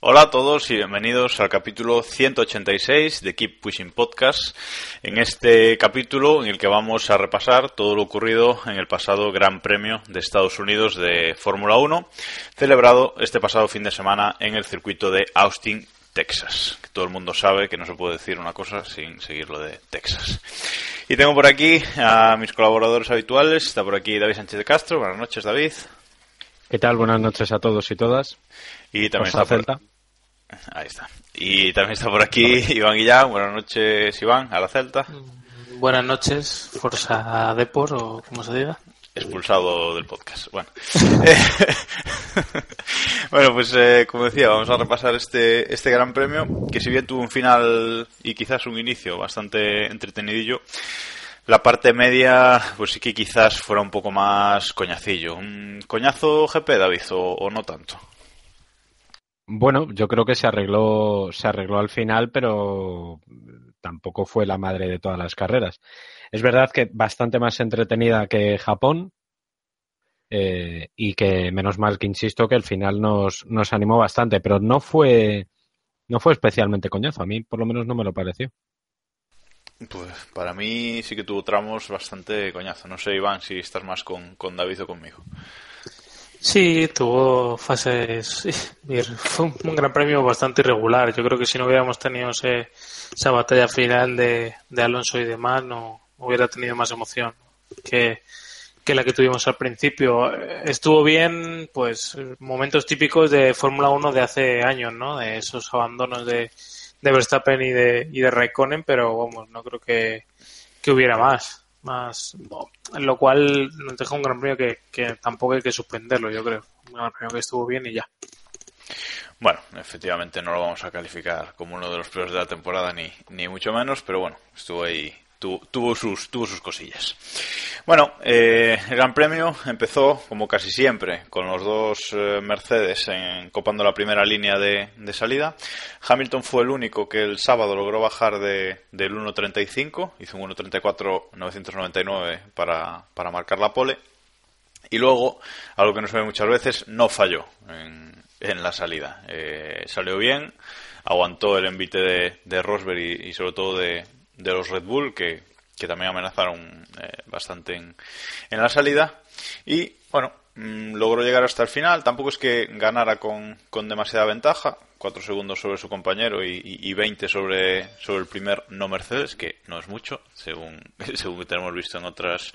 Hola a todos y bienvenidos al capítulo 186 de Keep Pushing Podcast. En este capítulo en el que vamos a repasar todo lo ocurrido en el pasado Gran Premio de Estados Unidos de Fórmula 1, celebrado este pasado fin de semana en el circuito de Austin, Texas. Que todo el mundo sabe que no se puede decir una cosa sin seguirlo de Texas. Y tengo por aquí a mis colaboradores habituales. Está por aquí David Sánchez de Castro. Buenas noches, David. ¿Qué tal? Buenas noches a todos y todas. Y también está por... Celta. Ahí está. Y también está por aquí Iván Guillán. Buenas noches, Iván, a la Celta. Buenas noches, Forza Depor o como se diga. Expulsado del podcast. Bueno, bueno pues eh, como decía, vamos a repasar este, este gran premio, que si bien tuvo un final y quizás un inicio bastante entretenidillo, la parte media, pues sí que quizás fuera un poco más coñacillo. ¿Un coñazo GP, David, o, o no tanto? Bueno, yo creo que se arregló, se arregló al final, pero tampoco fue la madre de todas las carreras. Es verdad que bastante más entretenida que Japón eh, y que menos mal que insisto que el final nos, nos animó bastante, pero no fue, no fue especialmente coñazo. A mí por lo menos no me lo pareció. Pues para mí sí que tuvo tramos bastante coñazo. No sé, Iván, si estás más con, con David o conmigo. Sí, tuvo fases. Fue un, un gran premio bastante irregular. Yo creo que si no hubiéramos tenido ese- esa batalla final de, de Alonso y demás, no hubiera tenido más emoción que, que la que tuvimos al principio. Estuvo bien, pues, momentos típicos de Fórmula 1 de hace años, ¿no? De esos abandonos de, de Verstappen y de, y de Raikkonen, pero vamos, no creo que, que hubiera más. Más, lo cual nos deja un gran premio que, que tampoco hay que suspenderlo, yo creo. Un gran premio que estuvo bien y ya. Bueno, efectivamente no lo vamos a calificar como uno de los peores de la temporada, ni, ni mucho menos, pero bueno, estuvo ahí, tu- tuvo, sus, tuvo sus cosillas. Bueno, eh, el Gran Premio empezó, como casi siempre, con los dos eh, Mercedes en, copando la primera línea de, de salida. Hamilton fue el único que el sábado logró bajar de, del 1.35, hizo un 1.34.999 para, para marcar la pole. Y luego, algo que no se ve muchas veces, no falló en, en la salida. Eh, salió bien, aguantó el envite de, de Rosberg y sobre todo de, de los Red Bull, que, que también amenazaron eh, bastante en, en la salida. Y bueno, mm, logró llegar hasta el final. Tampoco es que ganara con, con demasiada ventaja. 4 segundos sobre su compañero y, y- y 20 sobre, sobre el primer no Mercedes, que no es mucho, según, según tenemos visto en otras,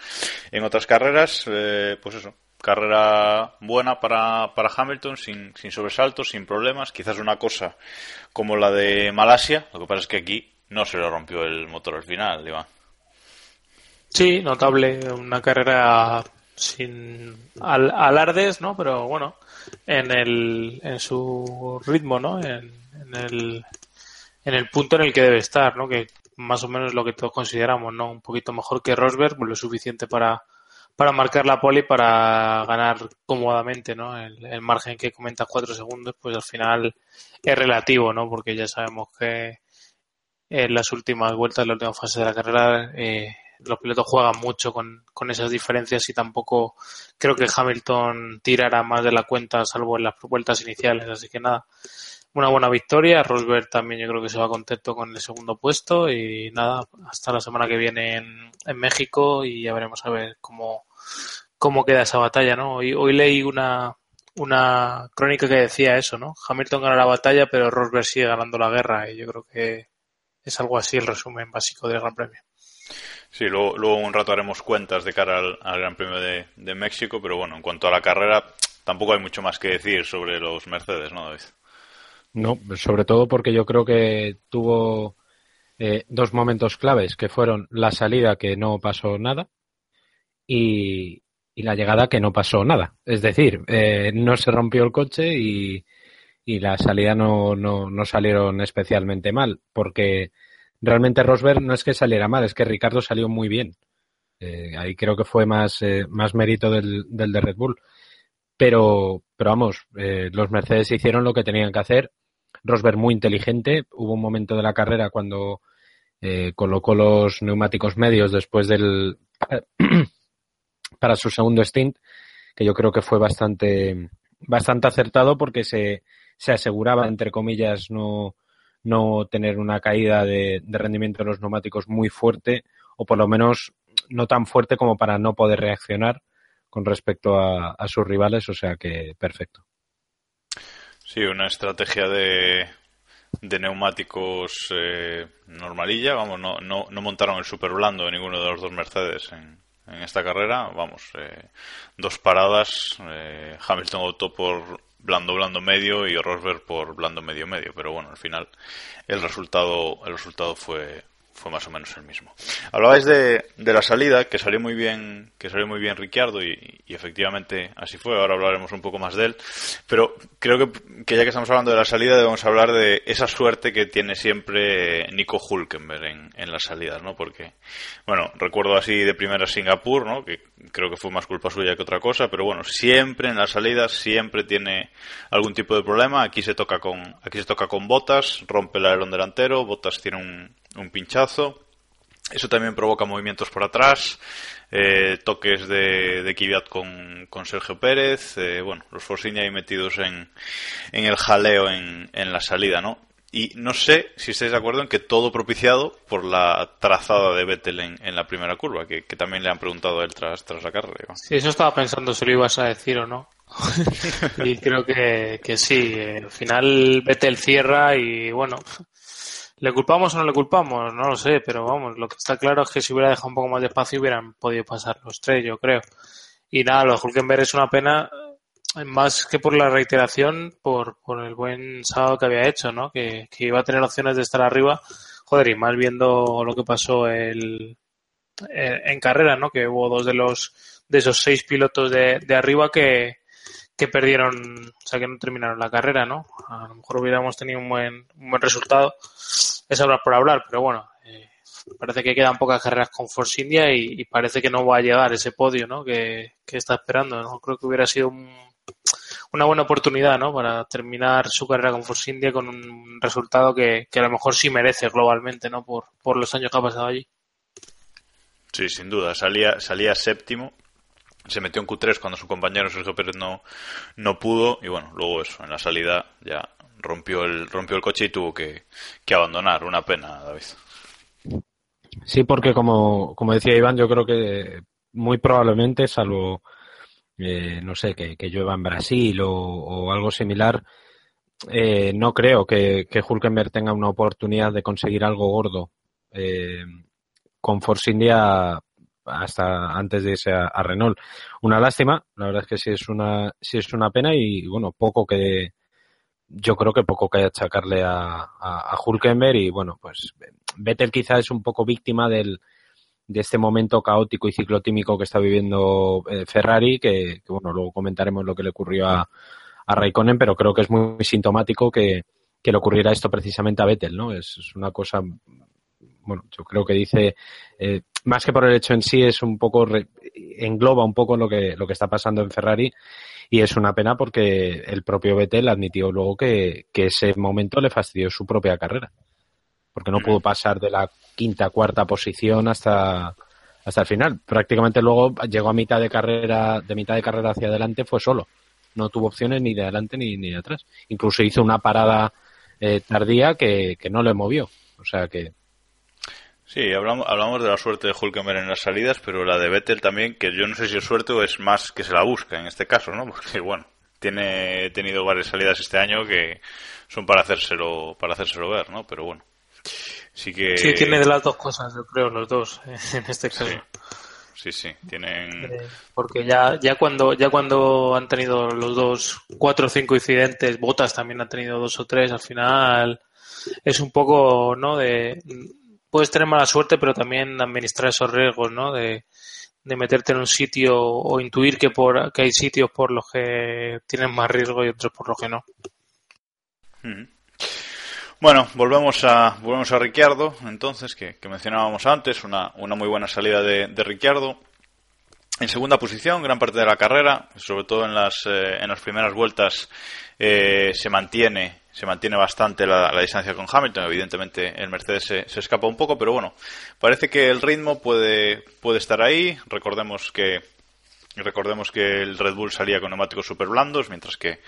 en otras carreras. Eh, pues eso, carrera buena para, para Hamilton, sin, sin sobresaltos, sin problemas. Quizás una cosa como la de Malasia, lo que pasa es que aquí no se le rompió el motor al final, Iván. Sí, notable, una carrera sin al- alardes, ¿no? Pero bueno, en el en su ritmo, ¿no? En, en el en el punto en el que debe estar, ¿no? Que más o menos lo que todos consideramos, ¿no? Un poquito mejor que Rosberg, pues lo suficiente para para marcar la pole y para ganar cómodamente, ¿no? El, margen que comentas cuatro segundos, pues al final es relativo, ¿no? Porque ya sabemos que en las últimas vueltas, en la última fase de la carrera, eh, los pilotos juegan mucho con, con esas diferencias y tampoco creo que Hamilton tirara más de la cuenta, salvo en las vueltas iniciales. Así que nada, una buena victoria. Rosberg también yo creo que se va contento con el segundo puesto y nada, hasta la semana que viene en, en México y ya veremos a ver cómo, cómo queda esa batalla, ¿no? Hoy, hoy leí una, una crónica que decía eso, ¿no? Hamilton gana la batalla, pero Rosberg sigue ganando la guerra y yo creo que es algo así el resumen básico del Gran Premio. Sí, luego, luego un rato haremos cuentas de cara al, al Gran Premio de, de México, pero bueno, en cuanto a la carrera, tampoco hay mucho más que decir sobre los Mercedes, ¿no, David? No, sobre todo porque yo creo que tuvo eh, dos momentos claves, que fueron la salida, que no pasó nada, y, y la llegada que no pasó nada. Es decir, eh, no se rompió el coche y, y la salida no, no, no, salieron especialmente mal, porque realmente Rosberg no es que saliera mal, es que Ricardo salió muy bien. Eh, ahí creo que fue más, eh, más mérito del, del, de Red Bull. Pero, pero vamos, eh, los Mercedes hicieron lo que tenían que hacer. Rosberg muy inteligente. Hubo un momento de la carrera cuando eh, colocó los neumáticos medios después del para su segundo stint, que yo creo que fue bastante, bastante acertado porque se, se aseguraba, entre comillas, no, no tener una caída de, rendimiento de los neumáticos muy fuerte, o por lo menos no tan fuerte como para no poder reaccionar con respecto a, a sus rivales, o sea que perfecto. Sí, una estrategia de, de neumáticos eh, normalilla, vamos, no, no, no montaron el super blando de ninguno de los dos Mercedes en, en esta carrera. Vamos, eh, dos paradas. Eh, Hamilton optó por blando blando medio y Rosberg por blando medio medio. Pero bueno, al final el resultado, el resultado fue, fue más o menos el mismo. Hablabais de, de, la salida, que salió muy bien, que salió muy bien Ricciardo y, y, efectivamente así fue. Ahora hablaremos un poco más de él. Pero creo que, que, ya que estamos hablando de la salida, debemos hablar de esa suerte que tiene siempre Nico Hulkenberg en, en las salidas, ¿no? Porque, bueno, recuerdo así de primera Singapur, ¿no? Que creo que fue más culpa suya que otra cosa, pero bueno, siempre en las salidas siempre tiene algún tipo de problema. Aquí se toca con, aquí se toca con botas, rompe el alerón delantero, botas tiene un, un pinchazo. Eso también provoca movimientos por atrás, eh, toques de, de Kvyat con, con, Sergio Pérez, eh, bueno, los Forcinia ahí metidos en, en el jaleo en, en, la salida, ¿no? Y no sé si estáis de acuerdo en que todo propiciado por la trazada de Vettel en, en la primera curva, que, que, también le han preguntado a él tras, tras la carrera. Sí, eso estaba pensando si lo ibas a decir o no. y creo que, que sí, eh, al final Vettel cierra y bueno, ¿Le culpamos o no le culpamos? No lo sé, pero vamos, lo que está claro es que si hubiera dejado un poco más de espacio hubieran podido pasar los tres, yo creo. Y nada, lo de Hulkenberg es una pena, más que por la reiteración, por, por el buen sábado que había hecho, ¿no? Que, iba a tener opciones de estar arriba. Joder, y mal viendo lo que pasó el, en carrera, ¿no? Que hubo dos de los de esos seis pilotos de, de arriba que, que perdieron, o sea, que no terminaron la carrera, ¿no? A lo mejor hubiéramos tenido un buen, un buen resultado. Es hablar por hablar, pero bueno, eh, parece que quedan pocas carreras con Force India y, parece que no va a llegar ese podio, ¿no? Que, que está esperando, ¿no? Creo que hubiera sido un, una buena oportunidad, ¿no? Para terminar su carrera con Force India con un resultado que, que a lo mejor sí merece globalmente, ¿no? Por, por los años que ha pasado allí. Sí, sin duda. Salía, salía séptimo, se metió en Q3 cuando su compañero Sergio Pérez no, no pudo y bueno, luego eso, en la salida ya rompió el, rompió el coche y tuvo que, que abandonar. Una pena, David. Sí, porque como, como decía Iván, yo creo que muy probablemente, salvo, eh, no sé, que, que llueva en Brasil o, algo similar, eh, no creo que, que Hulkenberg tenga una oportunidad de conseguir algo gordo eh, con Force India hasta antes de irse a, a, Renault. Una lástima, la verdad es que sí es una, sí es una pena y bueno, poco que yo creo que poco que achacarle a, a, a Hulkenberg y bueno, pues Vettel quizá es un poco víctima del, de este momento caótico y ciclotímico que está viviendo eh, Ferrari, que, que, bueno, luego comentaremos lo que le ocurrió a, a Raikkonen, pero creo que es muy, sintomático que, que, le ocurriera esto precisamente a Vettel, ¿no? Es, es una cosa bueno, yo creo que dice, eh, más que por el hecho en sí, es un poco, engloba un poco lo que, lo que está pasando en Ferrari y es una pena porque el propio Vettel admitió luego que, que ese momento le fastidió su propia carrera. Porque no pudo pasar de la quinta, cuarta posición hasta, hasta el final. Prácticamente luego llegó a mitad de carrera, de mitad de carrera hacia adelante, fue solo. No tuvo opciones ni de adelante ni, ni de atrás. Incluso hizo una parada eh, tardía que, que no le movió. O sea que Sí, hablamos, hablamos de la suerte de Hulkenberg en las salidas, pero la de Vettel también, que yo no sé si es suerte o es más que se la busca en este caso, ¿no? Porque, bueno, tiene tenido varias salidas este año que son para hacérselo, para hacérselo ver, ¿no? Pero bueno, sí que... Sí, tiene de las dos cosas, yo creo, los dos, en este caso. Sí. Sí, sí, tienen. Porque ya, ya cuando, ya cuando han tenido los dos cuatro o cinco incidentes, Botas también ha tenido dos o tres, al final es un poco, ¿no? De puedes tener mala suerte, pero también administrar esos riesgos, ¿no? De, meterte en un sitio o intuir que por que hay sitios por los que tienen más riesgo y otros por los que no. Bueno, volvemos a volvemos a Ricciardo, entonces, que, mencionábamos antes, una, una muy buena salida de, de Ricciardo. En segunda posición, gran parte de la carrera, sobre todo en las, eh, en las primeras vueltas, eh, se mantiene se mantiene bastante la, distancia con Hamilton. Evidentemente el Mercedes se, se, escapa un poco, pero bueno, parece que el ritmo puede, puede estar ahí. Recordemos que recordemos que el Red Bull salía con neumáticos super blandos, mientras que,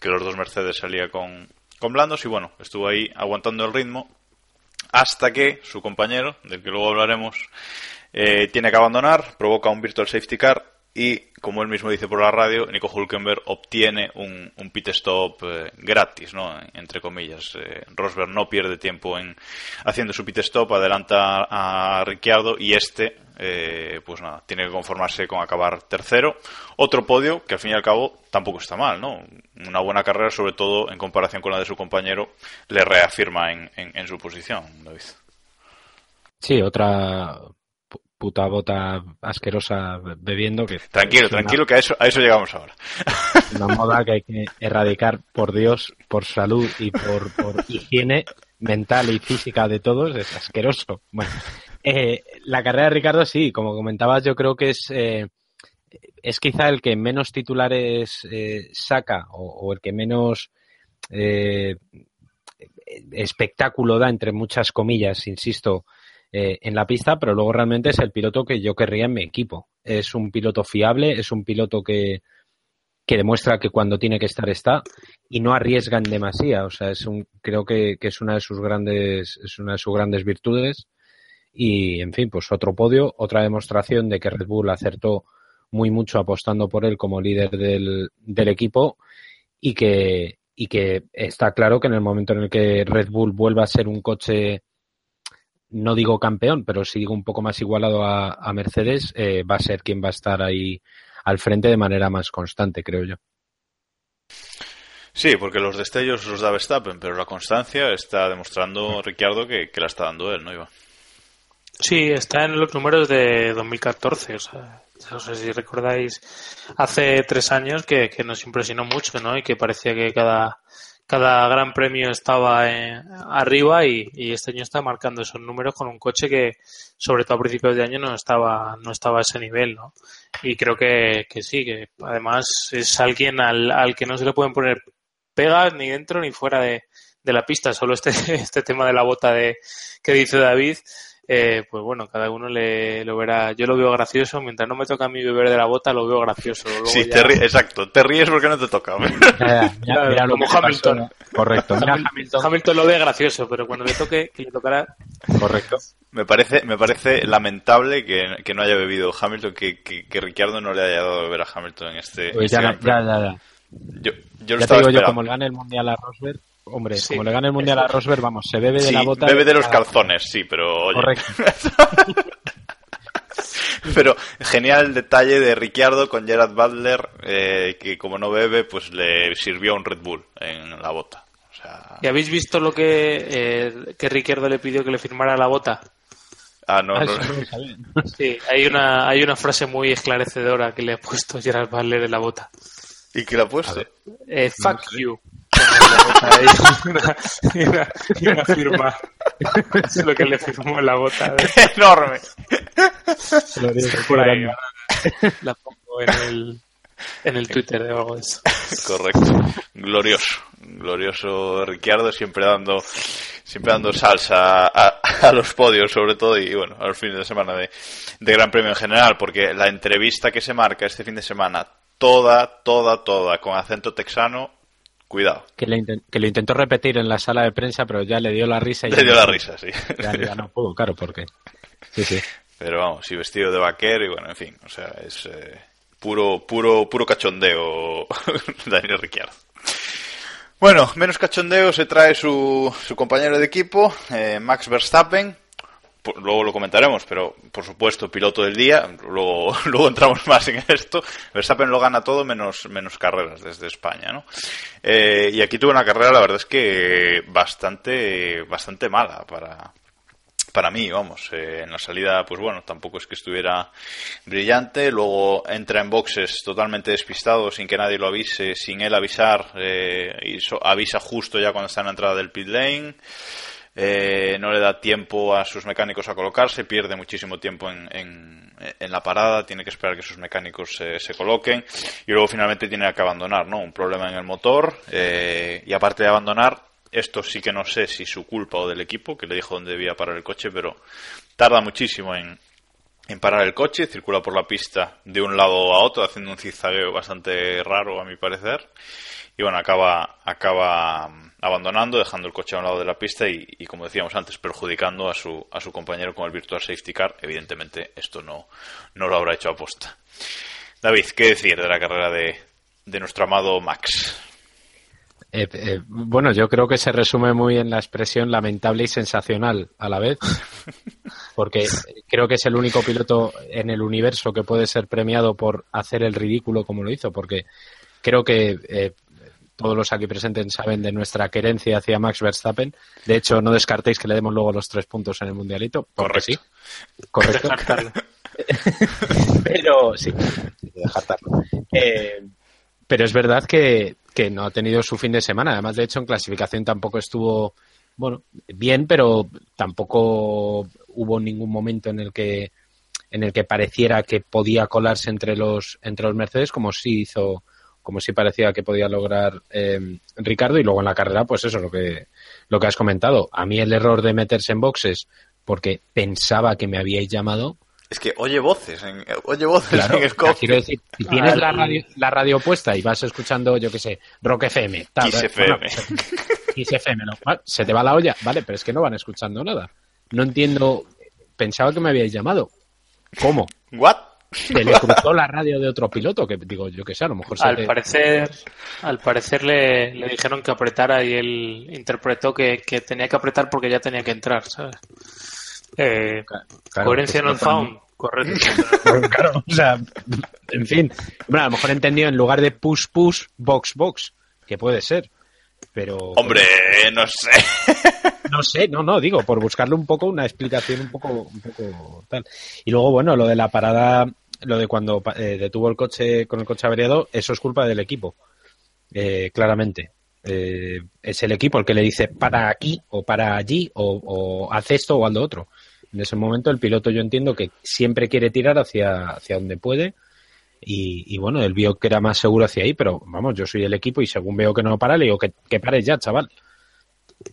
que los dos Mercedes salía con, con blandos y bueno, estuvo ahí aguantando el ritmo hasta que su compañero, del que luego hablaremos, eh, tiene que abandonar, provoca un virtual safety car y, como él mismo dice por la radio, Nico Hulkenberg obtiene un, pit stop eh, gratis, ¿no? entre comillas. Eh, Rosberg no pierde tiempo en haciendo su pit stop, adelanta a Ricciardo y este, eh, pues nada, tiene que conformarse con acabar tercero. Otro podio que al fin y al cabo tampoco está mal, ¿no? Una buena carrera, sobre todo en comparación con la de su compañero, le reafirma en, en su posición, David. Sí, otra puta bota asquerosa bebiendo que tranquilo tranquilo que a eso a eso llegamos ahora. una moda que hay que erradicar por Dios por salud y por, por higiene mental y física de todos es asqueroso. Bueno eh, la carrera de Ricardo sí como comentabas yo creo que es eh, es quizá el que menos titulares eh, saca o, el que menos espectáculo da entre muchas comillas insisto eh, en la pista, pero luego realmente es el piloto que yo querría en mi equipo. Es un piloto fiable, es un piloto que, que demuestra que cuando tiene que estar está y no arriesga en demasía. O sea, es un, creo que, que, es una de sus grandes, es una de sus grandes virtudes. Y, en fin, pues otro podio, otra demostración de que Red Bull acertó muy mucho apostando por él como líder del, del equipo y que, y que está claro que en el momento en el que Red Bull vuelva a ser un coche no digo campeón, pero sí digo un poco más igualado a, Mercedes, eh, va a ser quien va a estar ahí al frente de manera más constante, creo yo. Sí, porque los destellos los da Verstappen, pero la constancia está demostrando Ricciardo que, la está dando él, ¿no, Iba? Sí, está en los números de 2014, o sea, no sé si recordáis, hace tres años que, que nos impresionó mucho, ¿no? Y que parecía que cada, cada gran premio estaba eh, arriba y, este año está marcando esos números con un coche que sobre todo a principios de año no estaba no estaba a ese nivel no y creo que, que sí que además es alguien al, al que no se le pueden poner pegas ni dentro ni fuera de, de la pista. Solo este este tema de la bota de que dice David eh, pues bueno, cada uno le, lo verá. Yo lo veo gracioso, mientras no me toca a mí beber de la bota, lo veo gracioso. sí, exacto, te ríes porque no te toca. como Hamilton. Correcto. Hamilton. lo ve gracioso, pero cuando le toque, que le tocará. Correcto. Me parece, me parece lamentable que, no haya bebido Hamilton, que, que, Ricciardo no le haya dado a beber a Hamilton en este. Pues ya, ya, ya, Yo, yo lo ya te digo yo, como le gane el mundial a Rosberg, Hombre, como le gane el mundial a Rosberg, vamos, se bebe de la bota. Bebe de los calzones, sí, pero oye. Correcto. pero genial el detalle de Ricciardo con Gerard Butler, eh, que como no bebe, pues le sirvió un Red Bull en la bota. ¿Y habéis visto lo que, eh, que Ricciardo le pidió que le firmara la bota? Ah, no, ah, no. Sí, hay una, hay una frase muy esclarecedora que le ha puesto Gerard Butler en la bota. ¿Y qué le ha puesto? Eh, fuck you y una, firma. es lo que le firmó en la bota. Enorme. Lo por ahí. La pongo en el, en el Twitter de algo de eso. Correcto. Glorioso. Glorioso Ricciardo siempre dando siempre dando salsa a, a, los podios sobre todo y bueno, a los fines de semana de, de Gran Premio en general, porque la entrevista que se marca este fin de semana, toda, toda, toda, con acento texano, Cuidado. Que, le que lo intentó repetir en la sala de prensa, pero ya le dio la risa. Y le dio la risa, sí. Ya, no pudo, claro, porque. Sí, sí. Pero vamos, sí, vestido de vaquero y bueno, en fin, o sea, es eh, puro, puro, puro cachondeo Daniel Ricciardo. Bueno, menos cachondeo se trae su, su compañero de equipo, eh, Max Verstappen, luego lo comentaremos, pero por supuesto, piloto del día, luego, luego entramos más en esto. Verstappen lo gana todo menos, menos carreras desde España, ¿no? Eh, y aquí tuvo una carrera, la verdad es que bastante, bastante mala para, para mí, vamos, eh, en la salida, pues bueno, tampoco es que estuviera brillante. Luego entra en boxes totalmente despistado, sin que nadie lo avise, sin él avisar, eh, y avisa justo ya cuando está en la entrada del pit lane. Eh, no le da tiempo a sus mecánicos a colocarse, pierde muchísimo tiempo en, en, la parada, tiene que esperar que sus mecánicos se, se, coloquen y luego finalmente tiene que abandonar, ¿no? Un problema en el motor y aparte de abandonar, esto sí que no sé si su culpa o del equipo, que le dijo dónde debía parar el coche, pero tarda muchísimo en, en parar el coche, circula por la pista de un lado a otro, haciendo un zigzagueo bastante raro, a mi parecer. Y bueno, acaba, acaba abandonando, dejando el coche a un lado de la pista y, como decíamos antes, perjudicando a su, a su compañero con el Virtual Safety Car. Evidentemente, esto no, no lo habrá hecho a posta. David, ¿qué decir de la carrera de, de nuestro amado Max? Eh, eh, bueno, yo creo que se resume muy en la expresión lamentable y sensacional a la vez, porque creo que es el único piloto en el universo que puede ser premiado por hacer el ridículo como lo hizo, porque creo que eh, todos los aquí presentes saben de nuestra querencia hacia Max Verstappen. De hecho, no descartéis que le demos luego los tres puntos en el mundialito, porque sí. Correcto. Pero sí, dejarlo. pero es verdad que, que no ha tenido su fin de semana. Además, de hecho, en clasificación tampoco estuvo, bueno, bien, pero tampoco hubo ningún momento en el que en el que pareciera que podía colarse entre los entre los Mercedes, como sí hizo, como sí parecía que podía lograr eh, Ricardo. Y luego en la carrera, pues eso, lo que lo que has comentado. A mí el error de meterse en boxes porque pensaba que me habíais llamado es que oye voces, en, oye voces en el Quiero decir, si tienes la radio, la radio puesta y vas escuchando, yo qué sé, Rock FM, tal, FM. FM, se te va la olla, vale, pero es que no van escuchando nada. No entiendo, pensaba que me habíais llamado. ¿Cómo? ¿What? Se le cruzó la radio de otro piloto, que digo, yo qué sé, a lo mejor se Al parecer, al parecer le, le, dijeron que apretara y él interpretó que, que tenía que apretar porque ya tenía que entrar, ¿sabes? Eh, coherencia no found. Correcto. claro, o sea, en fin. Bueno, a lo mejor entendido en lugar de push push, box box, que puede ser. Pero. Hombre, no sé. No sé, no, no, digo, por buscarle un poco una explicación un poco, un poco tal. Y luego, bueno, lo de la parada, lo de cuando eh, detuvo el coche con el coche averiado, eso es culpa del equipo. Eh, claramente. Eh, es el equipo el que le dice para aquí o para allí o, haz esto o haz lo otro. En ese momento el piloto yo entiendo que siempre quiere tirar hacia, hacia donde puede y, bueno, él vio que era más seguro hacia ahí, pero vamos, yo soy el equipo y según veo que no para, le digo que, que pares ya, chaval.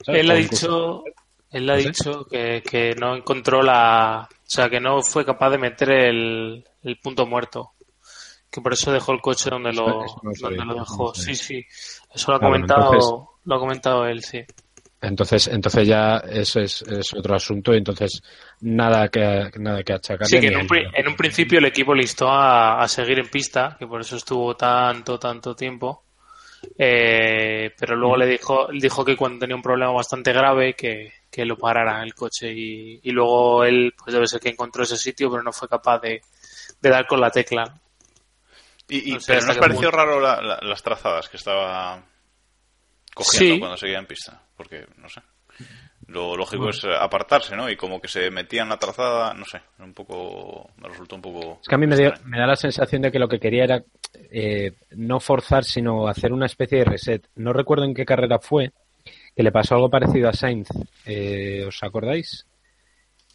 Él ha dicho, él ha dicho que, que, no encontró la... O sea, que no fue capaz de meter el, el punto muerto. Que por eso dejó el coche donde lo, donde lo dejó. sí, sí. Eso lo ha comentado, lo ha comentado él, sí. Entonces, entonces ya eso es, otro asunto y entonces nada que, nada que achacar. Sí, que en un, principio el equipo le instó a, seguir en pista, que por eso estuvo tanto, tanto tiempo. Eh, pero luego le dijo, dijo que cuando tenía un problema bastante grave que, lo parara el coche y, luego él pues debe ser que encontró ese sitio pero no fue capaz de, dar con la tecla. Y, pero nos pareció raro las trazadas que estaba cogiendo cuando seguía en pista, porque no sé. Lo lógico es apartarse, ¿no? Y como que se metía en la trazada, no sé, un poco, me resultó un poco... Es que a mí me, me da la sensación de que lo que quería era eh, no forzar, sino hacer una especie de reset. No recuerdo en qué carrera fue, que le pasó algo parecido a Sainz. Eh, ¿Os acordáis?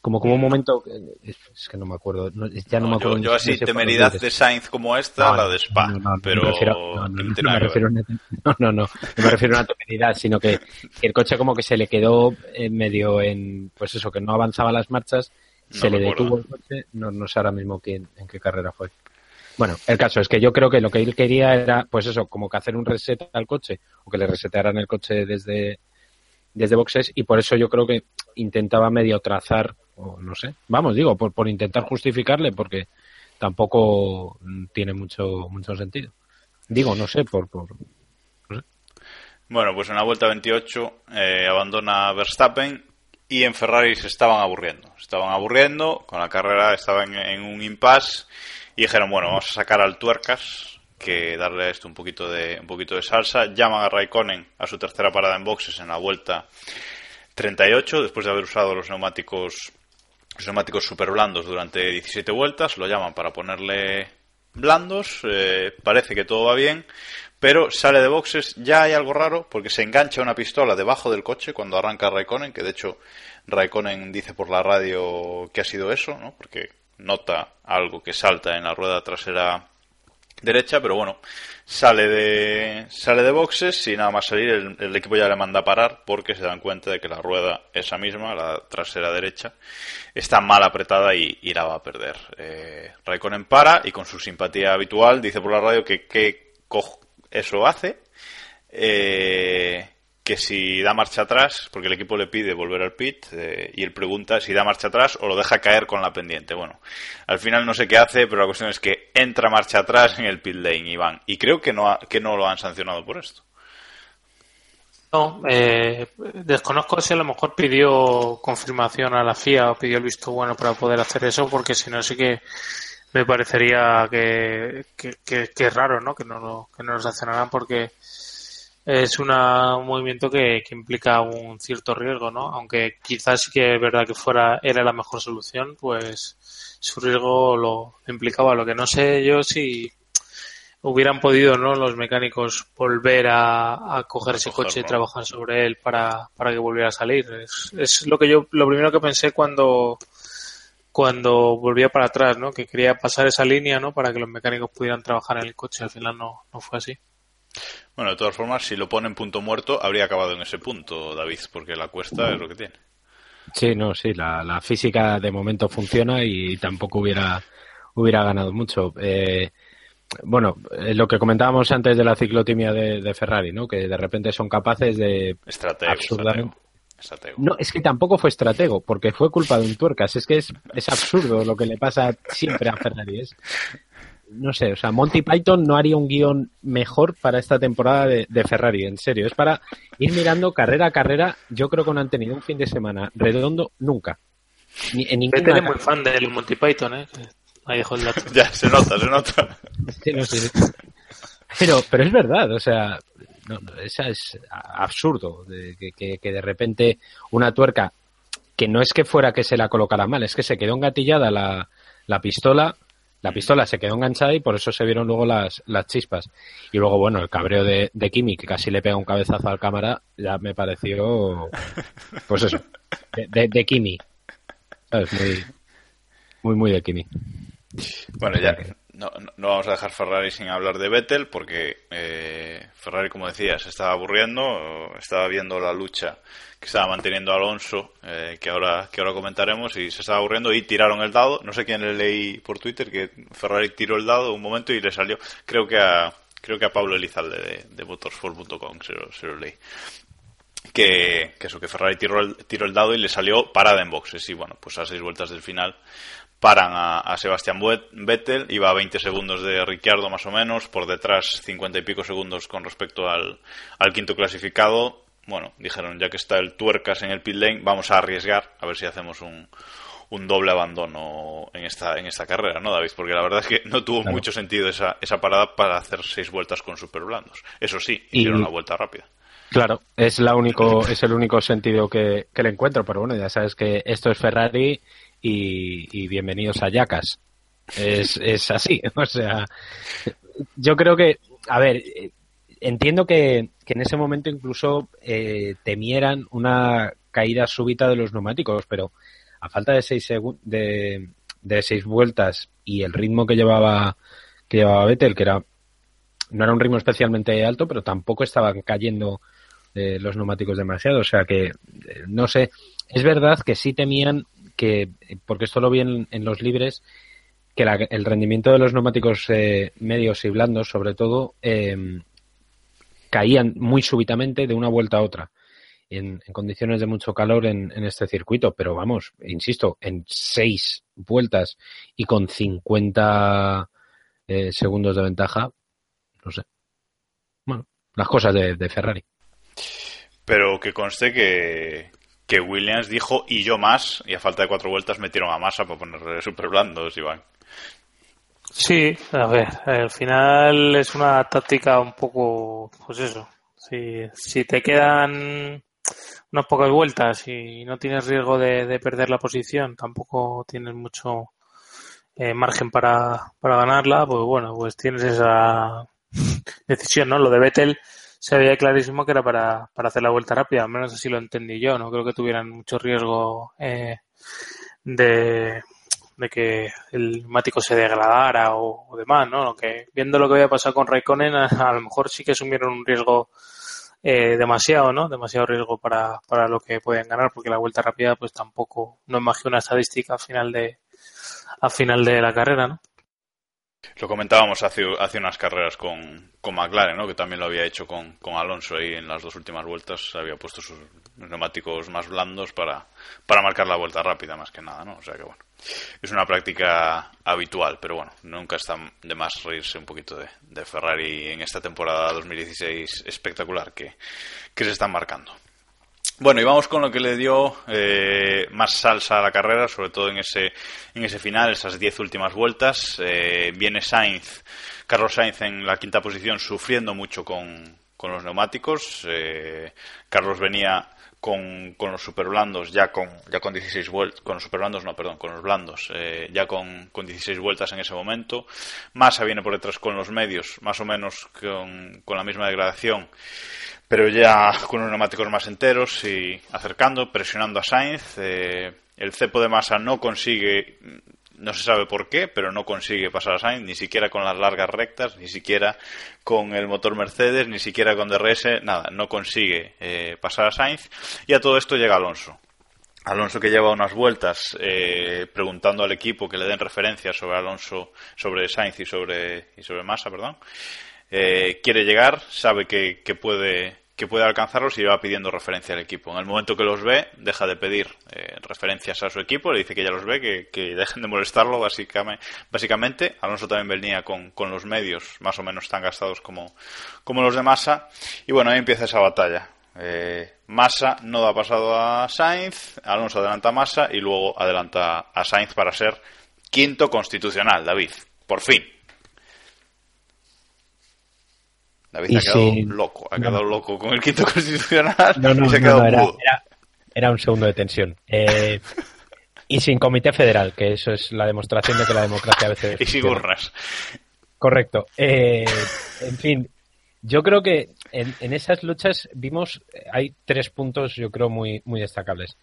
Como como un momento, es que no me acuerdo, ya no, me acuerdo. Yo, así, temeridad de Sainz como esta, la de Spa, pero no, me refiero, no, no, no, me refiero a una temeridad, sino que, el coche como que se le quedó en medio en, pues eso, que no avanzaba las marchas, se le detuvo el coche, no, no sé ahora mismo quién, en qué carrera fue. Bueno, el caso es que yo creo que lo que él quería era, pues eso, como que hacer un reset al coche, o que le resetearan el coche desde, desde boxes, y por eso yo creo que intentaba medio trazar no sé. Vamos, digo, por, por intentar justificarle, porque tampoco tiene mucho, mucho sentido. Digo, no sé, por, por Bueno, pues en la vuelta 28 eh, abandona Verstappen y en Ferrari se estaban aburriendo. Estaban aburriendo, con la carrera estaban en, un impasse y dijeron, bueno, vamos a sacar al tuercas, que darle a esto un poquito de, un poquito de salsa. Llaman a Raikkonen a su tercera parada en boxes en la vuelta 38 después de haber usado los neumáticos neumáticos super blandos durante 17 vueltas, lo llaman para ponerle blandos, eh, parece que todo va bien, pero sale de boxes, ya hay algo raro porque se engancha una pistola debajo del coche cuando arranca Raikkonen, que de hecho Raikkonen dice por la radio que ha sido eso, ¿no? porque nota algo que salta en la rueda trasera derecha, pero bueno, sale de, sale de boxes y nada más salir el, equipo ya le manda a parar porque se dan cuenta de que la rueda, esa misma, la trasera derecha, está mal apretada y, la va a perder. Eh, Raikkonen para y con su simpatía habitual dice por la radio que qué eso hace. Eh, que si da marcha atrás, porque el equipo le pide volver al pit eh, y él pregunta si da marcha atrás o lo deja caer con la pendiente. Bueno, al final no sé qué hace, pero la cuestión es que entra marcha atrás en el pit lane, Iván, y creo que no, que no lo han sancionado por esto. No, eh, desconozco si a lo mejor pidió confirmación a la FIA o pidió el visto bueno para poder hacer eso, porque si no sí que me parecería que, que, es raro, ¿no? Que no, que no lo sancionaran porque es una, un movimiento que, implica un cierto riesgo, ¿no? Aunque quizás sí que es verdad que fuera era la mejor solución, pues su riesgo lo implicaba. Lo que no sé yo si hubieran podido, ¿no? Los mecánicos volver a, a coger ese coche y trabajar sobre él para, para que volviera a salir. Es, es lo que yo, lo primero que pensé cuando cuando volvía para atrás, ¿no? Que quería pasar esa línea, ¿no? Para que los mecánicos pudieran trabajar en el coche. Al final no, no fue así. Bueno, de todas formas, si lo pone en punto muerto, habría acabado en ese punto, David, porque la cuesta es lo que tiene. Sí, no, sí, la, física de momento funciona y tampoco hubiera, hubiera ganado mucho. Eh, bueno, eh, lo que comentábamos antes de la ciclotimia de, Ferrari, ¿no? Que de repente son capaces de estratego, absurdamente... No, es que tampoco fue estratego, porque fue culpa de un tuercas. Es que es, es absurdo lo que le pasa siempre a Ferrari. Es, no sé, o sea, Monty Python no haría un guion mejor para esta temporada de, Ferrari, en serio. Es para ir mirando carrera a carrera. Yo creo que no han tenido un fin de semana redondo nunca. Ni, en ninguna es muy fan del Monty Python, ¿eh? Ahí dejo el dato. ya, se nota, se nota. Pero, pero es verdad, o sea, no, esa es absurdo, de, que, que de repente una tuerca que no es que fuera que se la colocara mal, es que se quedó engatillada la, la pistola la pistola se quedó enganchada y por eso se vieron luego las, las chispas. Y luego, bueno, el cabreo de, de Kimi, que casi le pega un cabezazo al cámara, ya me pareció, pues eso, de, de, Kimi. ¿Sabes? Muy, muy, muy de Kimi. Bueno, ya no, no, vamos a dejar Ferrari sin hablar de Vettel porque eh, Ferrari, como decía, se estaba aburriendo, estaba viendo la lucha que estaba manteniendo Alonso, eh, que ahora que ahora comentaremos, y se estaba aburriendo y tiraron el dado. No sé quién le leí por Twitter que Ferrari tiró el dado un momento y le salió, creo que a creo que a Pablo Elizalde de, de motorsport.com se, lo, se lo leí. Que, que, eso, que Ferrari tiró el, tiró el dado y le salió parada en boxes. Y bueno, pues a seis vueltas del final paran a, a Sebastián Vettel, iba a 20 segundos de Ricciardo más o menos, por detrás 50 y pico segundos con respecto al, al quinto clasificado, bueno, dijeron, ya que está el tuercas en el pit lane, vamos a arriesgar a ver si hacemos un, un doble abandono en esta, en esta carrera, ¿no, David? Porque la verdad es que no tuvo mucho sentido esa, esa parada para hacer seis vueltas con super blandos. Eso sí, hicieron una vuelta rápida. Claro, es, la único, es el único sentido que, que, le encuentro, pero bueno, ya sabes que esto es Ferrari y, bienvenidos a Yacas. Es, es así, o sea, yo creo que, a ver, entiendo que, en ese momento incluso eh, temieran una caída súbita de los neumáticos, pero a falta de seis, de, de seis vueltas y el ritmo que llevaba que llevaba Vettel, que era no era un ritmo especialmente alto, pero tampoco estaban cayendo eh, los neumáticos demasiado. O sea que, eh, no sé, es verdad que sí temían que, porque esto lo vi en, los libres, que el rendimiento de los neumáticos medios y blandos, sobre todo, caían muy súbitamente de una vuelta a otra. En, condiciones de mucho calor en, este circuito, pero vamos, insisto, en seis vueltas y con 50 eh, segundos de ventaja, no sé. Bueno, las cosas de, Ferrari. Pero que conste que, que Williams dijo y yo más, y a falta de cuatro vueltas metieron a masa para ponerle super blandos, Iván. Sí, a ver, al final es una táctica un poco, pues eso, si, si te quedan unas pocas vueltas y no tienes riesgo de, perder la posición, tampoco tienes mucho eh, margen para, para ganarla, pues bueno, pues tienes esa decisión, ¿no? Lo de Vettel se veía clarísimo que era para, para hacer la vuelta rápida, al menos así lo entendí yo, no creo que tuvieran mucho riesgo eh, de, de que el neumático se degradara o, demás, ¿no? Que viendo lo que había pasado con Raikkonen, a, lo mejor sí que asumieron un riesgo eh, demasiado, ¿no? Demasiado riesgo para, para lo que pueden ganar, porque la vuelta rápida, pues tampoco, no es más una estadística al final de, al final de la carrera, ¿no? Lo comentábamos hace, hace unas carreras con, con McLaren, ¿no? que también lo había hecho con, Alonso ahí en las dos últimas vueltas. Había puesto sus neumáticos más blandos para, para marcar la vuelta rápida, más que nada. ¿no? O sea que bueno, es una práctica habitual, pero bueno, nunca está de más reírse un poquito de, de Ferrari en esta temporada 2016 espectacular que, que se están marcando. Bueno, y vamos con lo que le dio eh, más salsa a la carrera, sobre todo en ese, en ese final, esas diez últimas vueltas. Eh, viene Sainz, Carlos Sainz en la quinta posición, sufriendo mucho con, con los neumáticos. Eh, Carlos venía con, con, los superblandos ya con ya con 16 vueltas con los superblandos no perdón con los blandos ya con, con 16 vueltas en ese momento Massa viene por detrás con los medios más o menos con, con la misma degradación pero ya con unos neumáticos más enteros y acercando, presionando a Sainz. Eh, el cepo de masa no consigue, no se sabe por qué, pero no consigue pasar a Sainz, ni siquiera con las largas rectas, ni siquiera con el motor Mercedes, ni siquiera con DRS, nada, no consigue eh, pasar a Sainz. Y a todo esto llega Alonso. Alonso que lleva unas vueltas eh, preguntando al equipo que le den referencias sobre Alonso, sobre Sainz y sobre, y sobre Massa, perdón. Quiere llegar, sabe que, puede que puede alcanzarlos y va pidiendo referencia al equipo. En el momento que los ve, deja de pedir eh, referencias a su equipo, le dice que ya los ve, que, dejen de molestarlo, básicamente. básicamente. Alonso también venía con, los medios más o menos tan gastados como, como los de Massa. Y bueno, ahí empieza esa batalla. Eh, Massa no da pasado a Sainz, Alonso adelanta a Massa y luego adelanta a Sainz para ser quinto constitucional, David. Por fin. David ha quedado loco, ha quedado loco con el quinto constitucional no, y se ha quedado era, era, un segundo de tensión. Eh, y sin comité federal, que eso es la demostración de que la democracia a veces... y sin urnas. Correcto. Eh, en fin, yo creo que en, esas luchas vimos, hay tres puntos yo creo muy, muy destacables.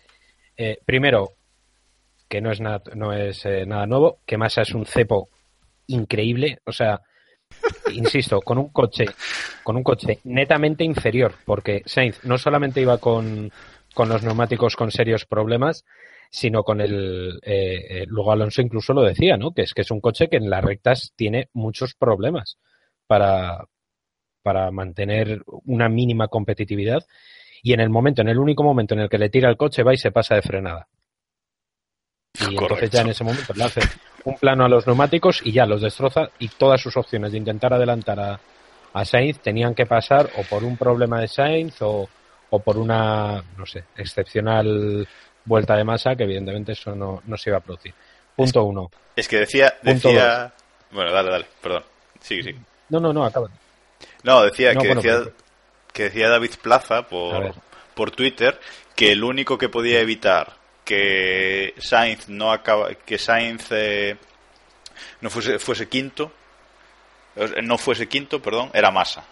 Eh, primero, que no es nada, no es nada nuevo, que Massa es un cepo increíble, o sea, insisto, con un coche, con un coche netamente inferior, porque Sainz no solamente iba con, con los neumáticos con serios problemas, sino con el eh, eh, luego Alonso incluso lo decía, ¿no? Que es que es un coche que en las rectas tiene muchos problemas para para mantener una mínima competitividad y en el momento, en el único momento en el que le tira el coche va y se pasa de frenada. Y entonces ya en ese momento le hace un plano a los neumáticos y ya los destroza y todas sus opciones de intentar adelantar a, a Sainz tenían que pasar o por un problema de Sainz o, o por una, no sé, excepcional vuelta de masa que evidentemente eso no, no se iba a producir. Punto uno. Es que decía, decía... Bueno, dale, dale, perdón. Sí, sí. No, no, no, acaba. No, decía, que, decía que decía David Plaza por, por Twitter que el único que podía evitar que Sainz no acaba, que Sainz eh, no fuese, fuese quinto, eh, no fuese quinto, perdón, era Massa.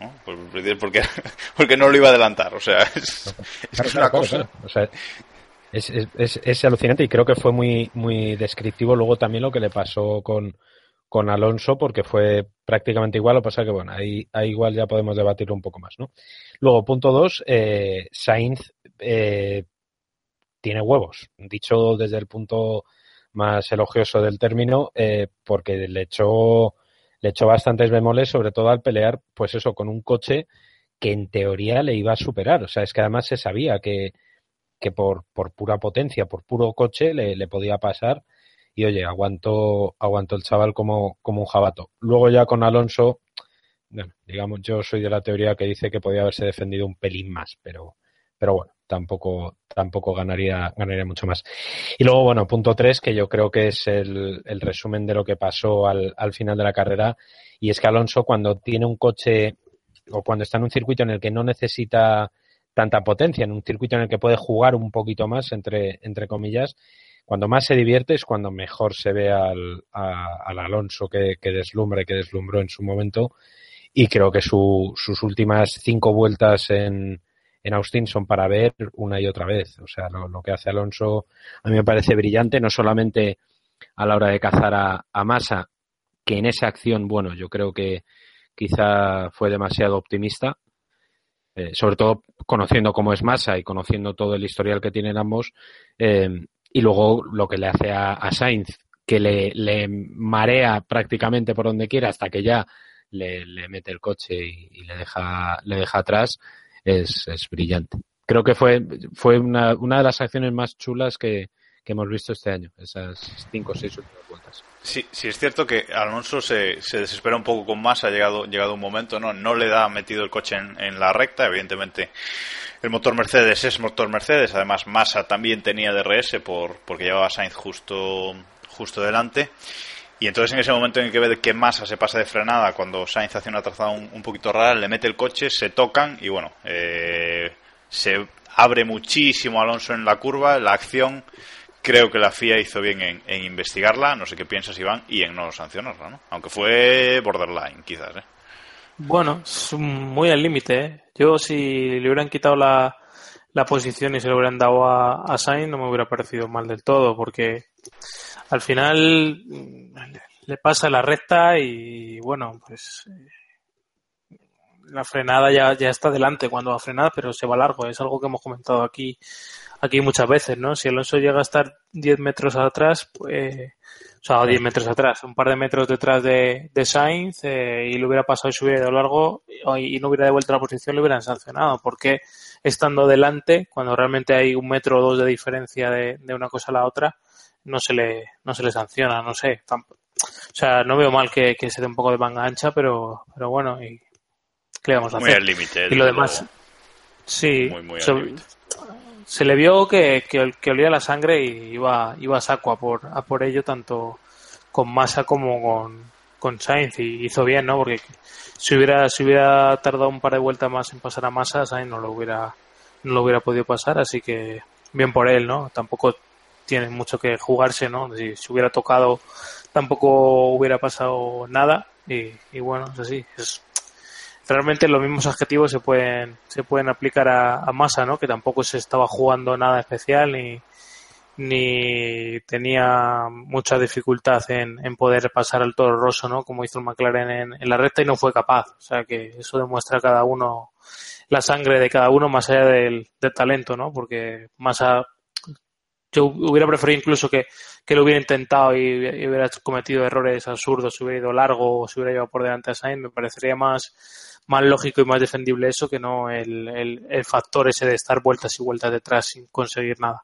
¿no? Porque, porque no lo iba a adelantar. O sea, es, es una cosa. es, es, es, alucinante y creo que fue muy, muy descriptivo luego también lo que le pasó con, con Alonso, porque fue prácticamente igual. Lo que pasa que, bueno, ahí, ahí igual ya podemos debatirlo un poco más, ¿no? Luego, punto dos, eh, Sainz eh, tiene huevos, dicho desde el punto más elogioso del término, eh, porque le echó, le echó bastantes bemoles, sobre todo al pelear, pues eso, con un coche que en teoría le iba a superar. O sea, es que además se sabía que, que por, por pura potencia, por puro coche, le, le podía pasar. Y oye, aguantó, aguantó el chaval como, como un jabato. Luego ya con Alonso, bueno, digamos, yo soy de la teoría que dice que podía haberse defendido un pelín más, pero, pero bueno, tampoco, tampoco ganaría, ganaría mucho más. Y luego, bueno, punto tres, que yo creo que es el, el resumen de lo que pasó al, al final de la carrera, y es que Alonso cuando tiene un coche o cuando está en un circuito en el que no necesita tanta potencia, en un circuito en el que puede jugar un poquito más, entre, entre comillas, cuando más se divierte es cuando mejor se ve al, al Alonso que, que deslumbre, que deslumbró en su momento. Y creo que su, sus últimas cinco vueltas en, en Austin son para ver una y otra vez. O sea, lo, que hace Alonso a mí me parece brillante, no solamente a la hora de cazar a, a Massa, que en esa acción, bueno, yo creo que quizá fue demasiado optimista, eh, sobre todo conociendo cómo es Massa y conociendo todo el historial que tienen ambos, eh, y luego lo que le hace a, Sainz, que le, le, marea prácticamente por donde quiera hasta que ya le, le mete el coche y, y, le deja le deja atrás, es, es brillante. Creo que fue, fue una, una de las acciones más chulas que, que hemos visto este año, esas cinco o seis últimas vueltas. Sí, sí es cierto que Alonso se, se desespera un poco con más, ha llegado, llegado un momento, no, no le da metido el coche en, en, la recta, evidentemente el motor Mercedes es motor Mercedes, además Massa también tenía DRS por, porque llevaba Sainz justo, justo delante. Y entonces en ese momento en el que ve que Massa se pasa de frenada, cuando Sainz hace una trazada un, un poquito rara, le mete el coche, se tocan y bueno, eh, se abre muchísimo Alonso en la curva, la acción creo que la FIA hizo bien en, investigarla, no sé qué piensas Iván, y en no sancionarla, ¿no? Aunque fue borderline, quizás, ¿eh? Bueno, muy al límite, ¿eh? Yo si le hubieran quitado la, la posición y se lo hubieran dado a Sainz no me hubiera parecido mal del todo, porque al final le pasa la recta y bueno, pues la frenada ya, ya está delante cuando va a frenar, pero se va largo. Es algo que hemos comentado aquí, aquí muchas veces, ¿no? Si Alonso llega a estar 10 metros atrás, pues, o sea, 10 metros atrás, un par de metros detrás de, de Sainz, eh, y lo hubiera pasado y se hubiera ido largo y, y no hubiera devuelto la posición, le hubieran sancionado. Porque estando delante, cuando realmente hay un metro o dos de diferencia de, de una cosa a la otra, no se le, no se le sanciona, no sé. Tampoco. O sea, no veo mal que, que se dé un poco de manga ancha, pero, pero bueno, y, ¿qué vamos a muy hacer? al límite. Y lo demás, luego. sí, Muy, muy al límite. Se, le vio que, que, olía la sangre y iba, iba a saco a por, a por ello, tanto con Massa como con, con Sainz, y hizo bien, ¿no? Porque si hubiera, si hubiera tardado un par de vueltas más en pasar a Massa, Sainz no lo hubiera, no lo hubiera podido pasar, así que bien por él, ¿no? Tampoco tiene mucho que jugarse, ¿no? Si, si hubiera tocado, tampoco hubiera pasado nada, y, y bueno, es así, es, realmente los mismos adjetivos se pueden se pueden aplicar a, a Massa, ¿no? Que tampoco se estaba jugando nada especial ni ni tenía mucha dificultad en, en poder pasar al toro roso, ¿no? Como hizo el McLaren en, en, la recta y no fue capaz. O sea que eso demuestra cada uno la sangre de cada uno más allá del, talento, ¿no? Porque Massa yo hubiera preferido incluso que, que lo hubiera intentado y, y, hubiera cometido errores absurdos, hubiera ido largo o si hubiera llevado por delante a Sainz, me parecería más, más lógico y más defendible eso que no el, el, el factor ese de estar vueltas y vueltas detrás sin conseguir nada